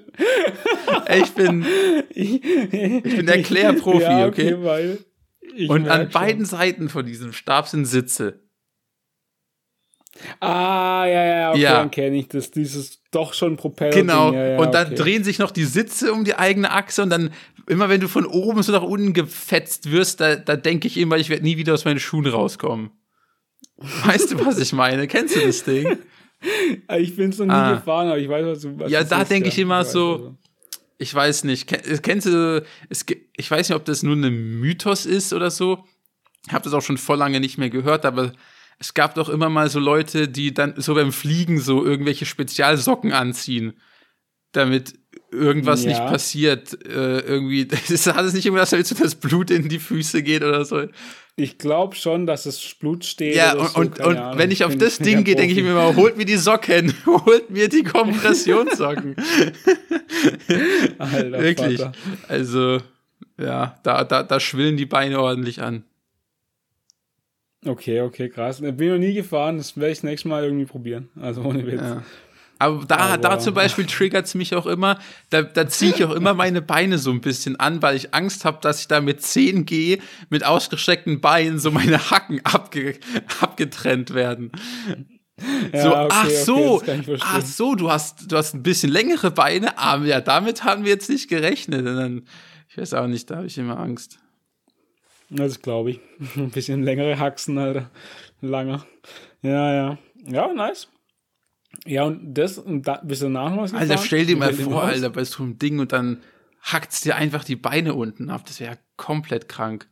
Ich bin, ich bin Erklärprofi, ja, okay? okay Und an beiden Seiten von diesem Stab sind Sitze. Ah, ja, ja, okay, ja. dann kenne ich das. Dieses doch schon Propeller. Genau. Ja, ja, und dann okay. drehen sich noch die Sitze um die eigene Achse und dann, immer wenn du von oben so nach unten gefetzt wirst, da, da denke ich immer, ich werde nie wieder aus meinen Schuhen rauskommen. Weißt du, was ich meine? Kennst du das Ding? Ich bin es noch nie ah. gefahren, aber ich weiß, was du was Ja, da denke ich immer ich so, also. ich weiß nicht, kennst du, es, ich weiß nicht, ob das nur ein Mythos ist oder so. Ich habe das auch schon vor lange nicht mehr gehört, aber es gab doch immer mal so Leute, die dann so beim Fliegen so irgendwelche Spezialsocken anziehen, damit irgendwas ja. nicht passiert. Äh, irgendwie, das ist alles nicht immer, dass das Blut in die Füße geht oder so. Ich glaube schon, dass es Blut steht. Ja, und, so, und, und Ahnung, wenn ich auf das Ding gehe, denke ich mir immer, holt mir die Socken, holt mir die Kompressionssocken. Alter, Wirklich. Vater. Also, ja, da, da, da schwillen die Beine ordentlich an. Okay, okay, krass. Bin noch nie gefahren, das werde ich das nächste Mal irgendwie probieren. Also ohne Witz. Ja. Aber da, Aber da zum Beispiel triggert es mich auch immer, da, da ziehe ich auch immer meine Beine so ein bisschen an, weil ich Angst habe, dass ich da mit 10 G mit ausgestreckten Beinen so meine Hacken abge, abgetrennt werden. Ja, so, okay, ach so, okay, ach so, du hast, du hast ein bisschen längere Beine, aber ja, damit haben wir jetzt nicht gerechnet. Und dann, ich weiß auch nicht, da habe ich immer Angst. Das glaube ich. Ein bisschen längere Haxen, Alter. Langer. Ja, ja. Ja, nice. Ja, und das, und da bist du nach was Alter, stell dir mal vor, Alter, bei so einem Ding und dann hackt's dir einfach die Beine unten ab. Das wäre komplett krank.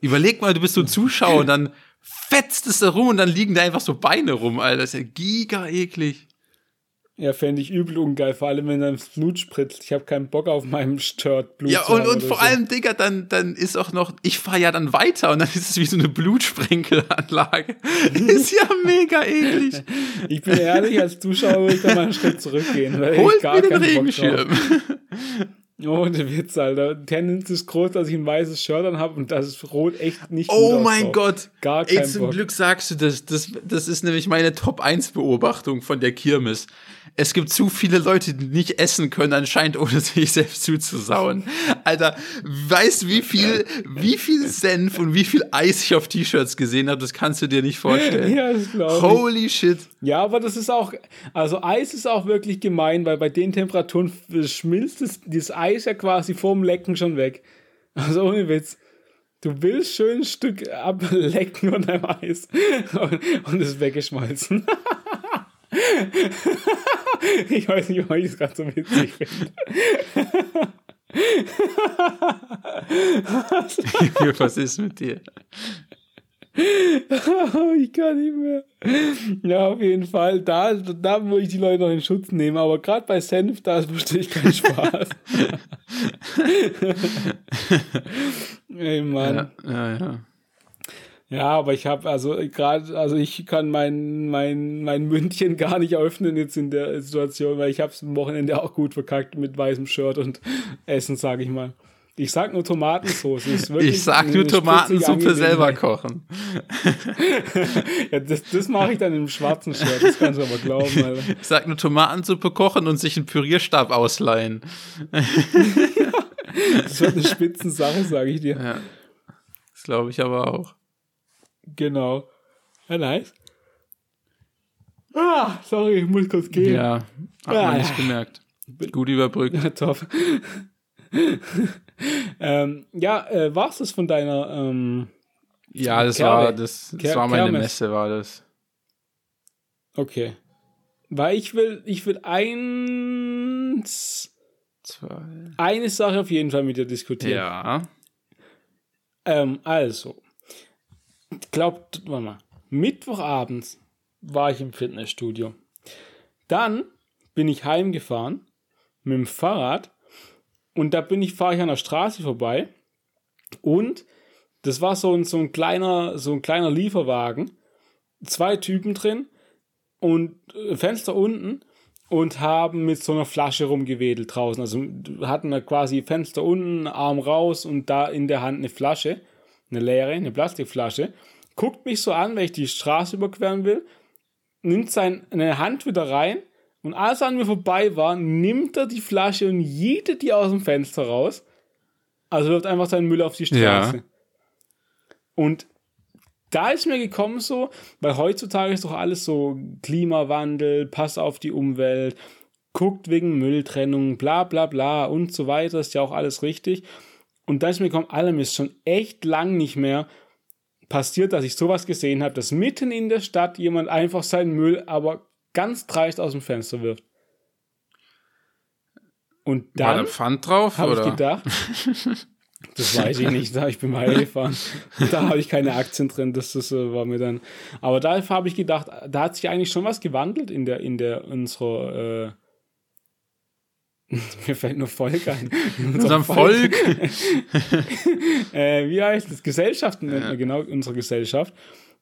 Überleg mal, du bist so ein Zuschauer und dann fetzt es da rum und dann liegen da einfach so Beine rum, Alter. Das ist ja giga eklig. Ja, fände ich übel ungeil, vor allem wenn dann Blut spritzt. Ich habe keinen Bock auf meinem Shirt Blut. Ja, und, und vor so. allem, Digga, dann, dann ist auch noch, ich fahre ja dann weiter und dann ist es wie so eine Blutsprenkelanlage. ist ja mega eklig. Ich bin ehrlich, als Zuschauer würde ich da mal einen Schritt zurückgehen. Weil Holt ich gar mir den Regenschirm. Ohne Witz, Alter. Tendenz ist groß, dass ich ein weißes Shirt an habe und das ist rot echt nicht Oh mein Gott. Gar kein Ey, zum Bock. Glück sagst du das. das. Das ist nämlich meine Top 1 Beobachtung von der Kirmes. Es gibt zu viele Leute, die nicht essen können, anscheinend ohne sich selbst zuzusauen. Alter, weißt du, wie viel, wie viel Senf und wie viel Eis ich auf T-Shirts gesehen habe? Das kannst du dir nicht vorstellen. Ja, das glaube ich. Holy shit. Ja, aber das ist auch, also Eis ist auch wirklich gemein, weil bei den Temperaturen schmilzt das, das Eis ja quasi vorm Lecken schon weg. Also ohne Witz. Du willst schön ein Stück ablecken von deinem Eis und, und es weggeschmolzen. ich weiß nicht, warum ich es gerade so witzig finde. Was ist mit dir? ich kann nicht mehr. Ja, auf jeden Fall. Da, da muss ich die Leute noch in Schutz nehmen. Aber gerade bei Senf, da verstehe ich keinen Spaß. Ey, Mann. Ja, ja, ja. Ja, aber ich habe also gerade, also ich kann mein, mein, mein Mündchen gar nicht öffnen jetzt in der Situation, weil ich habe es am Wochenende auch gut verkackt mit weißem Shirt und Essen, sage ich mal. Ich sag nur Tomatensauce. ich sag nur Tomatensuppe selber kochen. ja, das das mache ich dann im schwarzen Shirt, das kannst du aber glauben. Alter. Ich sag nur Tomatensuppe kochen und sich einen Pürierstab ausleihen. das wird eine Spitzensache, sage ich dir. Ja. Das glaube ich aber auch. Genau. Ja, nice. Ah, sorry, ich muss kurz gehen. Ja, hat ah, man nicht gemerkt. Gut überbrückt. Ja, top. ähm, ja, äh, war es das von deiner ähm, Ja, das Kerbe? war das, das Ker war meine Kermes. Messe, war das. Okay. Weil ich will, ich will eins Zwei. eine Sache auf jeden Fall mit dir diskutieren. Ja. Ähm, also, glaubt, warte mal, Mittwochabends war ich im Fitnessstudio. Dann bin ich heimgefahren mit dem Fahrrad und da bin ich, fahre ich an der Straße vorbei und das war so ein, so ein kleiner, so ein kleiner Lieferwagen, zwei Typen drin und äh, Fenster unten und haben mit so einer Flasche rumgewedelt draußen. Also hatten da quasi Fenster unten, Arm raus und da in der Hand eine Flasche eine leere, eine Plastikflasche, guckt mich so an, wenn ich die Straße überqueren will, nimmt seine Hand wieder rein und als er an mir vorbei war, nimmt er die Flasche und jedet die aus dem Fenster raus. Also wirft einfach seinen Müll auf die Straße. Ja. Und da ist mir gekommen so, weil heutzutage ist doch alles so Klimawandel, Pass auf die Umwelt, guckt wegen Mülltrennung, bla bla bla und so weiter, ist ja auch alles richtig. Und da ist mir gekommen, allem ist schon echt lang nicht mehr passiert, dass ich sowas gesehen habe, dass mitten in der Stadt jemand einfach seinen Müll aber ganz dreist aus dem Fenster wirft. Und dann War da Pfand drauf? Habe ich gedacht, das weiß ich nicht, da ich bin mal gefahren. da habe ich keine Aktien drin, das, das äh, war mir dann. Aber da habe ich gedacht, da hat sich eigentlich schon was gewandelt in der in der unserer äh, Mir fällt nur Volk ein. In unserem Volk. äh, wie heißt das? Gesellschaften nennt man genau unsere Gesellschaft.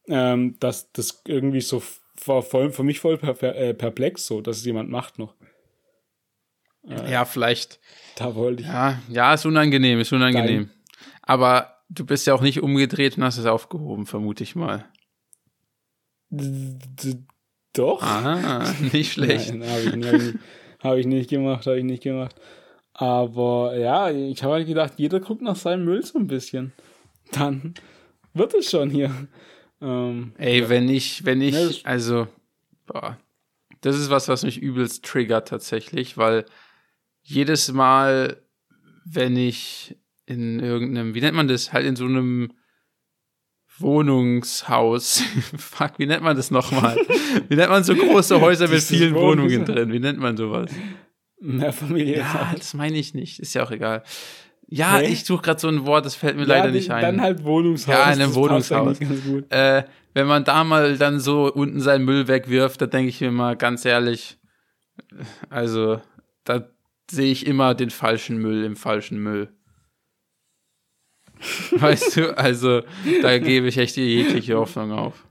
Ähm, dass das irgendwie so war voll, für mich voll per, per, äh, perplex, so, dass es jemand macht noch. Äh, ja, vielleicht. Da wollte ich. Ja, ja, ist unangenehm, ist unangenehm. Dein. Aber du bist ja auch nicht umgedreht und hast es aufgehoben, vermute ich mal. D doch. Ah, nicht schlecht. Nein, habe ich nicht. Habe ich nicht gemacht, habe ich nicht gemacht. Aber ja, ich habe halt gedacht, jeder guckt nach seinem Müll so ein bisschen. Dann wird es schon hier. Ähm, Ey, wenn ich, wenn ich, also, boah, das ist was, was mich übelst triggert tatsächlich, weil jedes Mal, wenn ich in irgendeinem, wie nennt man das, halt in so einem Wohnungshaus. Fuck, wie nennt man das nochmal? Wie nennt man so große Häuser mit vielen Wohnungen drin? Wie nennt man sowas? Mehrfamilie. Ja, das meine ich nicht. Ist ja auch egal. Ja, nee? ich suche gerade so ein Wort, das fällt mir ja, leider nicht ein. Dann halt Wohnungshaus. Ja, in einem Wohnungshaus. Äh, wenn man da mal dann so unten seinen Müll wegwirft, da denke ich mir mal ganz ehrlich, also da sehe ich immer den falschen Müll im falschen Müll. Weißt du, also da gebe ich echt jegliche Hoffnung auf.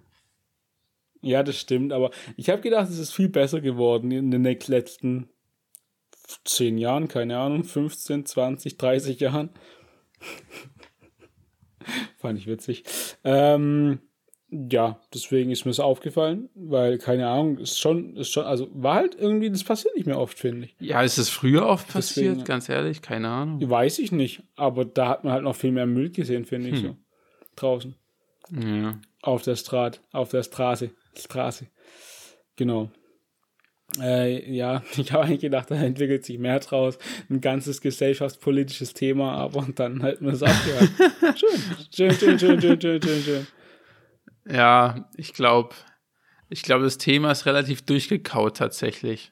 Ja, das stimmt, aber ich habe gedacht, es ist viel besser geworden in den letzten zehn Jahren, keine Ahnung, 15, 20, 30 Jahren. Fand ich witzig. Ähm, ja, deswegen ist mir das aufgefallen, weil, keine Ahnung, ist schon, ist schon, also war halt irgendwie, das passiert nicht mehr oft, finde ich. Ja, ist es früher oft passiert, deswegen, ganz ehrlich, keine Ahnung. Weiß ich nicht, aber da hat man halt noch viel mehr Müll gesehen, finde ich hm. so. Draußen. Ja. Auf der Straße, auf der Straße, Straße. Genau. Äh, ja, ich habe eigentlich gedacht, da entwickelt sich mehr draus, ein ganzes gesellschaftspolitisches Thema, aber dann halten wir es ab. Ja. schön, schön, schön, schön, schön, schön, schön, schön. Ja, ich glaube, ich glaube, das Thema ist relativ durchgekaut tatsächlich.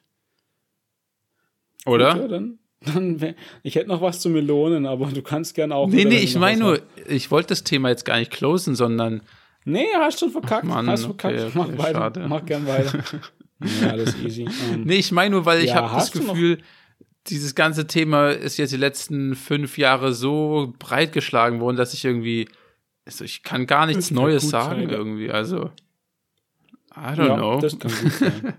Oder? Gut, ja, dann, dann ich hätte noch was zu Melonen, aber du kannst gerne auch. Nee, nee, ich meine nur, ich wollte das Thema jetzt gar nicht closen, sondern Nee, hast schon verkackt. Mann, hast verkackt. Okay, okay, mach weiter. Schade. Mach gern weiter. ja, alles easy. Um, nee, ich meine nur, weil ich ja, habe das Gefühl, dieses ganze Thema ist jetzt die letzten fünf Jahre so breit geschlagen worden, dass ich irgendwie, also ich kann gar nichts Neues sagen sein. irgendwie. Also, I don't ja, know. Das kann gut sein.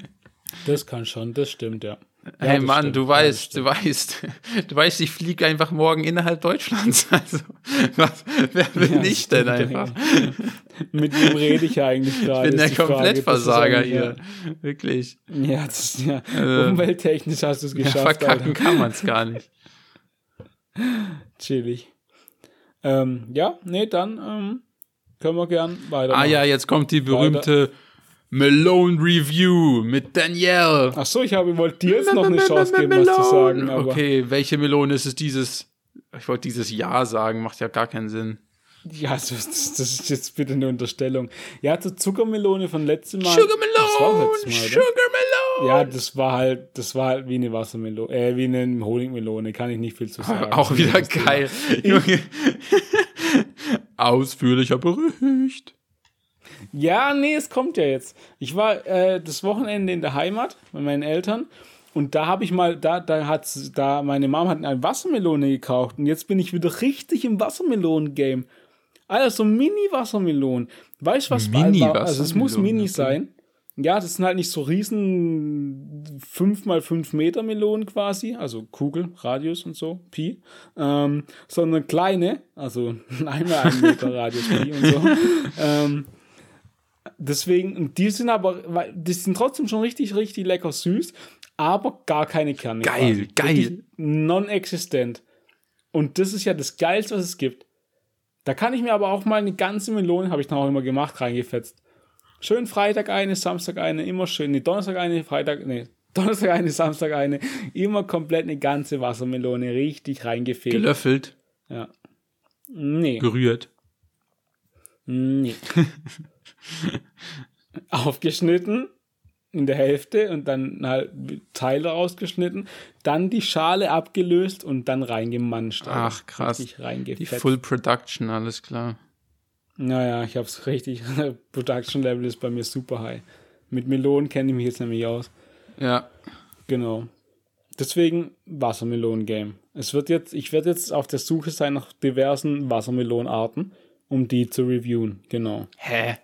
das kann schon, das stimmt, ja. Hey ja, Mann, stimmt. du weißt, ja, du weißt, du weißt, ich fliege einfach morgen innerhalb Deutschlands. Also, was, wer bin ja, ich denn einfach? Mit wem rede ich eigentlich gerade? Ich bin der Komplettversager hier. Wirklich. Ja, das ist ja, also, umwelttechnisch hast du es geschafft. verkacken Alter. kann man es gar nicht. Chillig. Ähm, ja, nee, dann ähm, können wir gern weiter. Ah ja, jetzt kommt die berühmte weiter. Melone Review mit Danielle. Ach so, ich habe wollte dir jetzt noch eine Chance geben, was zu sagen. Okay, welche Melone ist es dieses? Ich wollte dieses Ja sagen, macht ja gar keinen Sinn. Ja, das, das, das, ist jetzt bitte eine Unterstellung. Ja, zur Zuckermelone von letztem Mal. Sugarmelone! Sugarmelone! Ja, das war halt, das war halt wie eine Wassermelone, äh, wie eine Honigmelone, kann ich nicht viel zu sagen. Auch wieder geil. Junge. Ausführlicher Bericht. Ja, nee, es kommt ja jetzt. Ich war äh, das Wochenende in der Heimat bei meinen Eltern und da habe ich mal, da, da hat da meine Mom hat eine Wassermelone gekauft und jetzt bin ich wieder richtig im Wassermelonen-Game. Alter, so Mini-Wassermelonen. Weißt du, was Mini war? Also es muss Mini okay. sein. Ja, das sind halt nicht so riesen 5 mal 5 Meter Melonen quasi, also Kugel, Radius und so, Pi, ähm, sondern kleine, also einmal ein Meter Radius Pi und so. ähm, deswegen, die sind aber, die sind trotzdem schon richtig, richtig lecker süß, aber gar keine Kerne. Geil, quasi. geil. Non-existent. Und das ist ja das Geilste, was es gibt. Da kann ich mir aber auch mal eine ganze Melone, habe ich dann auch immer gemacht, reingefetzt. Schön Freitag eine, Samstag eine, immer schön. Nee, Donnerstag eine, Freitag, nee, Donnerstag eine, Samstag eine. Immer komplett eine ganze Wassermelone richtig reingefegt. Gelöffelt? Ja. Nee. Gerührt? Nee. aufgeschnitten in der Hälfte und dann halt Teile rausgeschnitten, dann die Schale abgelöst und dann reingemanscht. Ach krass. Die Full Production, alles klar. Naja, ich hab's richtig. Production Level ist bei mir super high. Mit Melonen kenne ich mich jetzt nämlich aus. Ja. Genau. Deswegen Wassermelonen-Game. Es wird jetzt, ich werde jetzt auf der Suche sein nach diversen Wassermelonenarten, um die zu reviewen. Genau. Hä?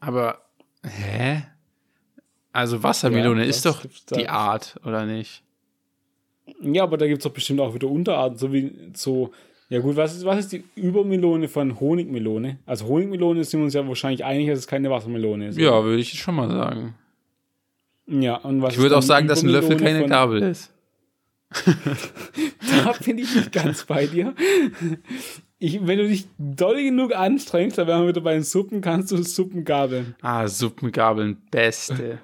Aber, hä? Also Wassermelone ja, ist doch die Art, oder nicht? Ja, aber da gibt es doch bestimmt auch wieder Unterarten, so wie so. Ja gut, was ist, was ist die Übermelone von Honigmelone? Also Honigmelone sind wir uns ja wahrscheinlich einig, dass es keine Wassermelone ist. Ja, würde ich schon mal sagen. Ja, und was Ich würde auch sagen, dass ein Löffel keine Gabel ist. da bin ich nicht ganz bei dir ich, wenn du dich doll genug anstrengst, dann wären wir wieder bei den Suppen, kannst du Suppen gabeln. Ah, Suppengabeln, beste.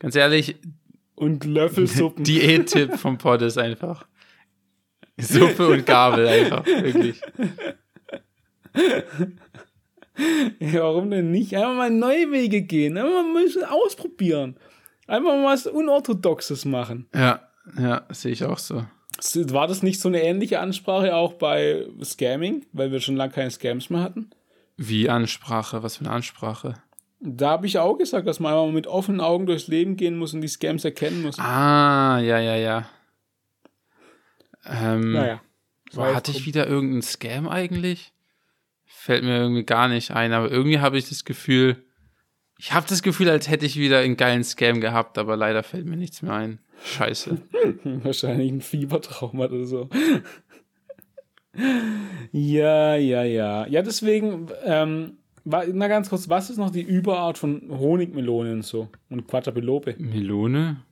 Ganz ehrlich. Und Löffelsuppen. Diät-Tipp vom Pod ist einfach. Suppe und Gabel einfach, wirklich. Ja, warum denn nicht? Einfach mal neue Wege gehen. Einfach mal ein bisschen ausprobieren. Einfach mal was Unorthodoxes machen. Ja, ja, sehe ich auch so. War das nicht so eine ähnliche Ansprache auch bei Scamming, weil wir schon lange keine Scams mehr hatten? Wie Ansprache? Was für eine Ansprache? Da habe ich auch gesagt, dass man mit offenen Augen durchs Leben gehen muss und die Scams erkennen muss. Ah, ja, ja, ja. Ähm, naja. Boah, hatte ich wieder irgendeinen Scam eigentlich? Fällt mir irgendwie gar nicht ein, aber irgendwie habe ich das Gefühl, ich habe das Gefühl, als hätte ich wieder einen geilen Scam gehabt, aber leider fällt mir nichts mehr ein. Scheiße. Wahrscheinlich ein Fiebertrauma oder so. ja, ja, ja. Ja, deswegen, ähm, na ganz kurz, was ist noch die Überart von Honigmelonen und so? Und Quattrapelope? Melone?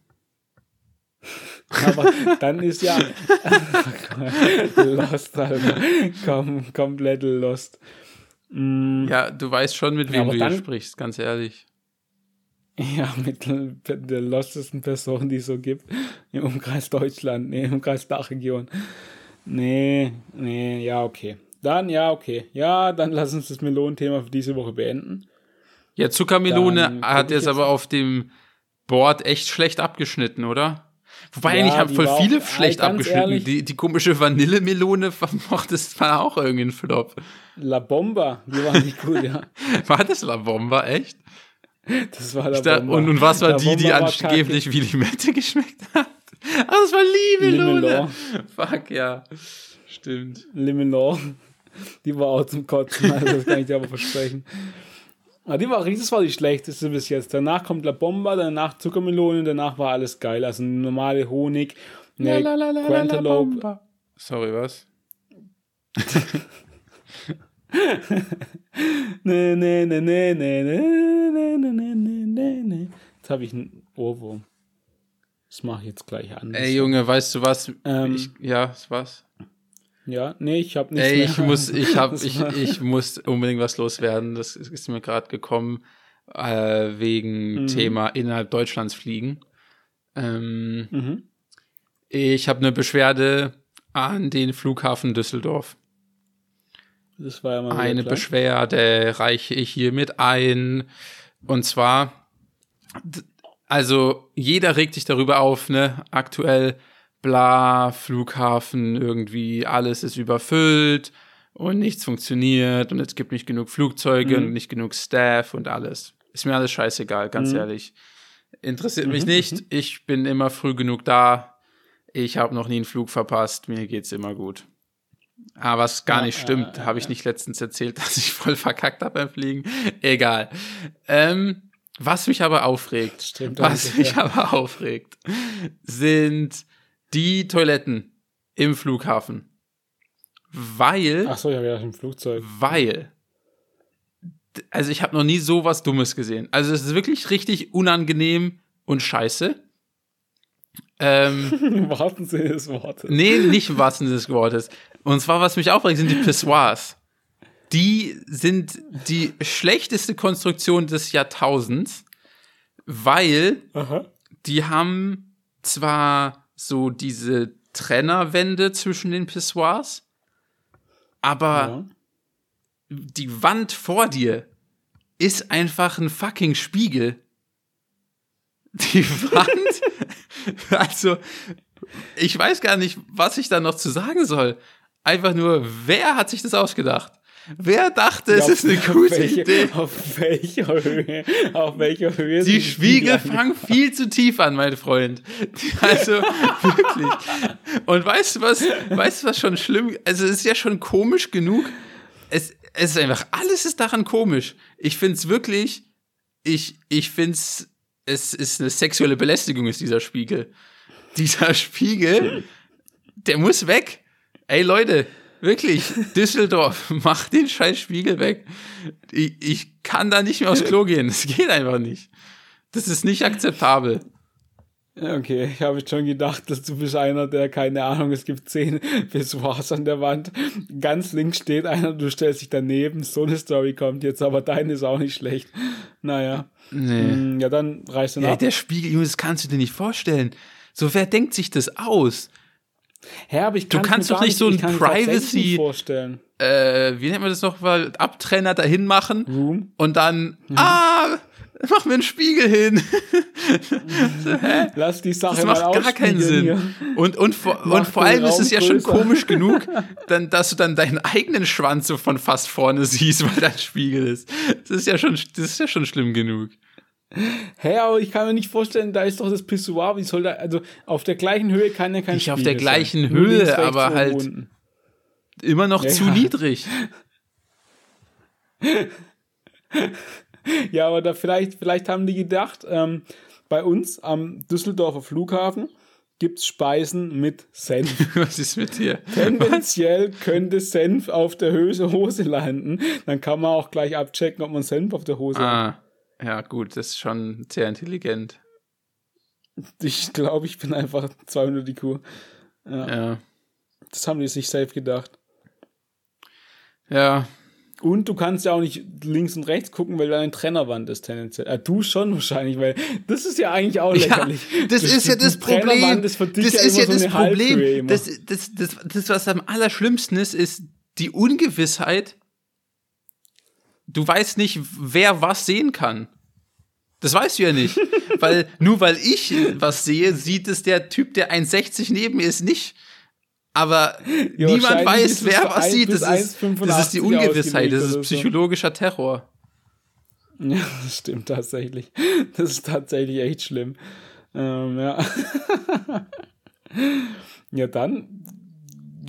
Aber dann ist ja Lost, Alter. Kom komplett Lost. Mm. Ja, du weißt schon, mit wem ja, du hier sprichst, ganz ehrlich. Ja, mit der lostesten Person, die es so gibt. Im Umkreis Deutschland, nee, im Umkreis Dachregion. Nee, nee, ja, okay. Dann, ja, okay. Ja, dann lass uns das Melonenthema für diese Woche beenden. Ja, Zuckermelone hat jetzt aber auf dem Board echt schlecht abgeschnitten, oder? Wobei ja, eigentlich haben voll viele schlecht abgeschnitten. Die, die. Die, komische Vanillemelone mochte es war auch irgendwie ein Flop. La Bomba, die war nicht gut, ja. war das La Bomba, echt? Das war La Bomba. Und, und was war La die, die angeblich wie Limette geschmeckt hat? Ah, das war Limelone. Fuck, ja. Stimmt. Limelone. Die war auch zum Kotzen, also das kann ich dir aber versprechen. Ah, die war, das war die schlechteste bis jetzt. Danach kommt La Bomba, danach Zuckermelone, danach war alles geil. Also normale Honig, eine Quantelope. Sorry, was? ne, ne, ne, ne, ne, ne, ne, ne, ne, ne, ne. Jetzt habe ich einen Ohrwurm. Das mache ich jetzt gleich an. Ey, Junge, weißt du was? Ähm, ich, ja, was? Ja, nee, ich habe nicht. Ey, ich muss, ich habe, ich, ich muss unbedingt was loswerden. Das ist mir gerade gekommen äh, wegen mhm. Thema innerhalb Deutschlands fliegen. Ähm, mhm. Ich habe eine Beschwerde an den Flughafen Düsseldorf. Das war ja mal eine. Beschwerde reiche ich hiermit ein. Und zwar, also jeder regt sich darüber auf, ne? Aktuell bla, Flughafen, irgendwie alles ist überfüllt und nichts funktioniert und es gibt nicht genug Flugzeuge mhm. und nicht genug Staff und alles. Ist mir alles scheißegal, ganz mhm. ehrlich. Interessiert mhm. mich nicht. Mhm. Ich bin immer früh genug da. Ich habe noch nie einen Flug verpasst. Mir geht's immer gut. Aber was gar ja, nicht stimmt, ja, ja, habe ich nicht letztens erzählt, dass ich voll verkackt habe beim Fliegen. Egal. Ähm, was mich aber aufregt, Stimmt, was mich aber aufregt, sind die Toiletten im Flughafen. Weil. Ach so, ja, ja, im Flugzeug. Weil. Also ich habe noch nie so was Dummes gesehen. Also es ist wirklich richtig unangenehm und scheiße. Ähm, Im wahrsten Sinne des Wortes. Nee, nicht im wahrsten Sinne des Wortes. Und zwar, was mich aufregt, sind die Pissoirs. Die sind die schlechteste Konstruktion des Jahrtausends, weil Aha. die haben zwar so diese Trennerwände zwischen den Pissoirs, aber ja. die Wand vor dir ist einfach ein fucking Spiegel. Die Wand, also ich weiß gar nicht, was ich da noch zu sagen soll. Einfach nur, wer hat sich das ausgedacht? Wer dachte, ja, es ist eine gute welche, Idee? Auf welcher Höhe? Auf welcher Höhe? Die Spiegel fangen viel zu tief an, mein Freund. Also wirklich. Und weißt du was? Weißt du was schon schlimm? Also es ist ja schon komisch genug. Es, es ist einfach alles ist daran komisch. Ich finde es wirklich. Ich ich finde es. Es ist eine sexuelle Belästigung, ist dieser Spiegel. Dieser Spiegel, der muss weg. Ey Leute, Wirklich, Düsseldorf, mach den scheiß Spiegel weg. Ich, ich kann da nicht mehr aufs Klo gehen. Das geht einfach nicht. Das ist nicht akzeptabel. Okay, ich habe schon gedacht, dass du bist einer, der, keine Ahnung, es gibt zehn Pissoirs an der Wand. Ganz links steht einer, du stellst dich daneben. So eine Story kommt jetzt, aber deine ist auch nicht schlecht. Naja. Nee. Hm, ja, dann reißt du nach. Ja, der Spiegel, das kannst du dir nicht vorstellen. So, wer denkt sich das aus? Hä, aber ich du kannst doch nicht so ein Privacy vorstellen. Äh, wie nennt man das noch mal? Abtrenner dahin machen Room. und dann mhm. ah mach mir einen Spiegel hin. Hä? Lass die Sache das macht mal gar keinen Sinn. Hier. Und, und, vor, und vor allem ist es ja schon komisch genug, dann, dass du dann deinen eigenen Schwanz so von fast vorne siehst, weil da ein Spiegel ist. Das ist ja schon, das ist ja schon schlimm genug. Hä, aber ich kann mir nicht vorstellen, da ist doch das Pissoir, wie soll da, also auf der gleichen Höhe kann ja kein Nicht auf der gleichen sein. Höhe, aber halt unten. immer noch ja, zu ja. niedrig. ja, aber da vielleicht, vielleicht haben die gedacht, ähm, bei uns am Düsseldorfer Flughafen gibt es Speisen mit Senf. Was ist mit dir? Tendenziell Was? könnte Senf auf der Hose landen. Dann kann man auch gleich abchecken, ob man Senf auf der Hose ah. hat. Ja, gut, das ist schon sehr intelligent. Ich glaube, ich bin einfach 200 IQ. Ja. ja. Das haben die sich safe gedacht. Ja. Und du kannst ja auch nicht links und rechts gucken, weil da eine Trennerwand ist tendenziell. Äh, du schon wahrscheinlich, weil das ist ja eigentlich auch lächerlich. Ja, das, das ist ja das Problem. Ist das ist ja, ja das so Problem. Das, das, das, das, was am allerschlimmsten ist, ist die Ungewissheit, du weißt nicht, wer was sehen kann. Das weißt du ja nicht. weil nur weil ich was sehe, sieht es der Typ, der 1,60 neben mir ist, nicht. Aber ja, niemand weiß, wer was sieht. Das ist, das ist die Ungewissheit, das ist psychologischer Terror. Ja, das stimmt tatsächlich. Das ist tatsächlich echt schlimm. Ähm, ja. ja, dann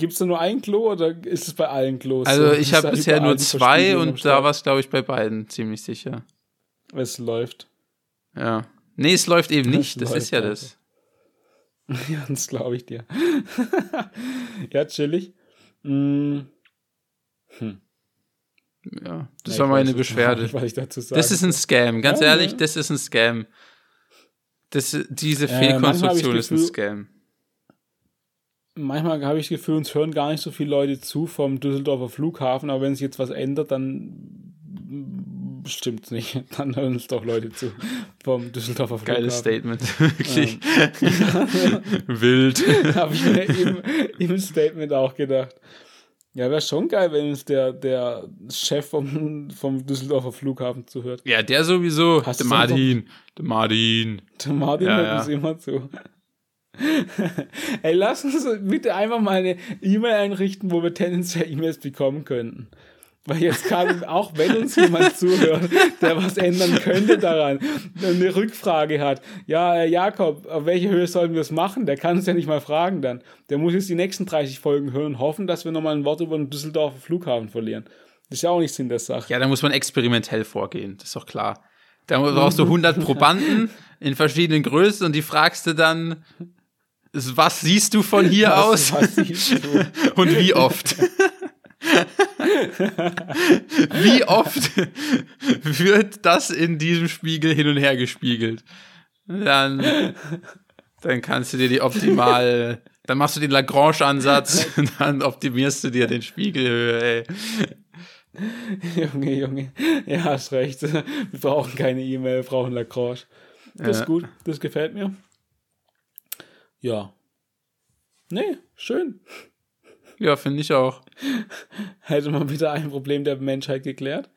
Gibt es da nur ein Klo oder ist es bei allen Klos? Also so? ich habe bisher nur zwei und da war es, glaube ich, bei beiden ziemlich sicher. Es läuft. Ja. Nee, es läuft eben nicht. das ist ja das. Ja, das glaube ich dir. ja, chillig. Hm. Hm. Ja, das ja, war meine Beschwerde. Nicht, was ich dazu sagen das ist ein Scam, ganz ja, ehrlich, ja. das ist ein Scam. Das, diese Fehlkonstruktion ist ein Scam. Manchmal habe ich das Gefühl, uns hören gar nicht so viele Leute zu vom Düsseldorfer Flughafen, aber wenn sich jetzt was ändert, dann stimmt es nicht. Dann hören uns doch Leute zu vom Düsseldorfer Flughafen. Geiles Statement, wirklich. Ähm. Wild. habe ich mir im, im Statement auch gedacht. Ja, wäre schon geil, wenn uns der, der Chef vom, vom Düsseldorfer Flughafen zuhört. Ja, der sowieso. Hast der Martin. Der Martin. Der Martin ja, hört ja. uns immer zu. Ey, lass uns bitte einfach mal eine E-Mail einrichten, wo wir tendenziell E-Mails bekommen könnten. Weil jetzt kann, auch wenn uns jemand zuhört, der was ändern könnte daran, eine Rückfrage hat. Ja, Jakob, auf welche Höhe sollen wir es machen? Der kann uns ja nicht mal fragen dann. Der muss jetzt die nächsten 30 Folgen hören und hoffen, dass wir nochmal ein Wort über den Düsseldorfer Flughafen verlieren. Das ist ja auch nicht Sinn der Sache. Ja, da muss man experimentell vorgehen, das ist doch klar. Da brauchst du 100 Probanden in verschiedenen Größen und die fragst du dann, was siehst du von hier was, aus? Was und wie oft? Wie oft wird das in diesem Spiegel hin und her gespiegelt? Dann, dann kannst du dir die optimal, dann machst du den Lagrange-Ansatz und dann optimierst du dir den Spiegelhöhe, ey. Junge, Junge, ja, hast recht. Wir brauchen keine E-Mail, wir brauchen Lagrange. Das ja. ist gut, das gefällt mir. Ja. Nee, schön. Ja, finde ich auch. Hätte man wieder ein Problem der Menschheit geklärt.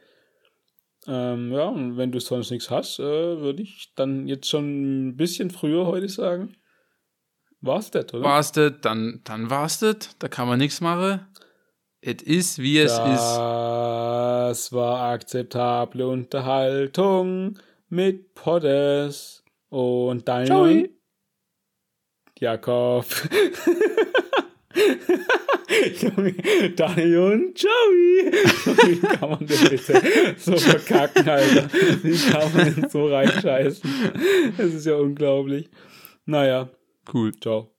Ähm, ja, und wenn du sonst nichts hast, äh, würde ich dann jetzt schon ein bisschen früher heute sagen. War's das, oder? War's das, dann, dann war's das. Da kann man nichts machen. Es ist, wie es das ist. Das war akzeptable Unterhaltung mit Poddes und deinem Jakob. Junge, Daniel und Joey. Wie kann man denn bitte so verkacken, Alter? Wie kann man denn so reinscheißen? Das ist ja unglaublich. Naja. Cool. Ciao.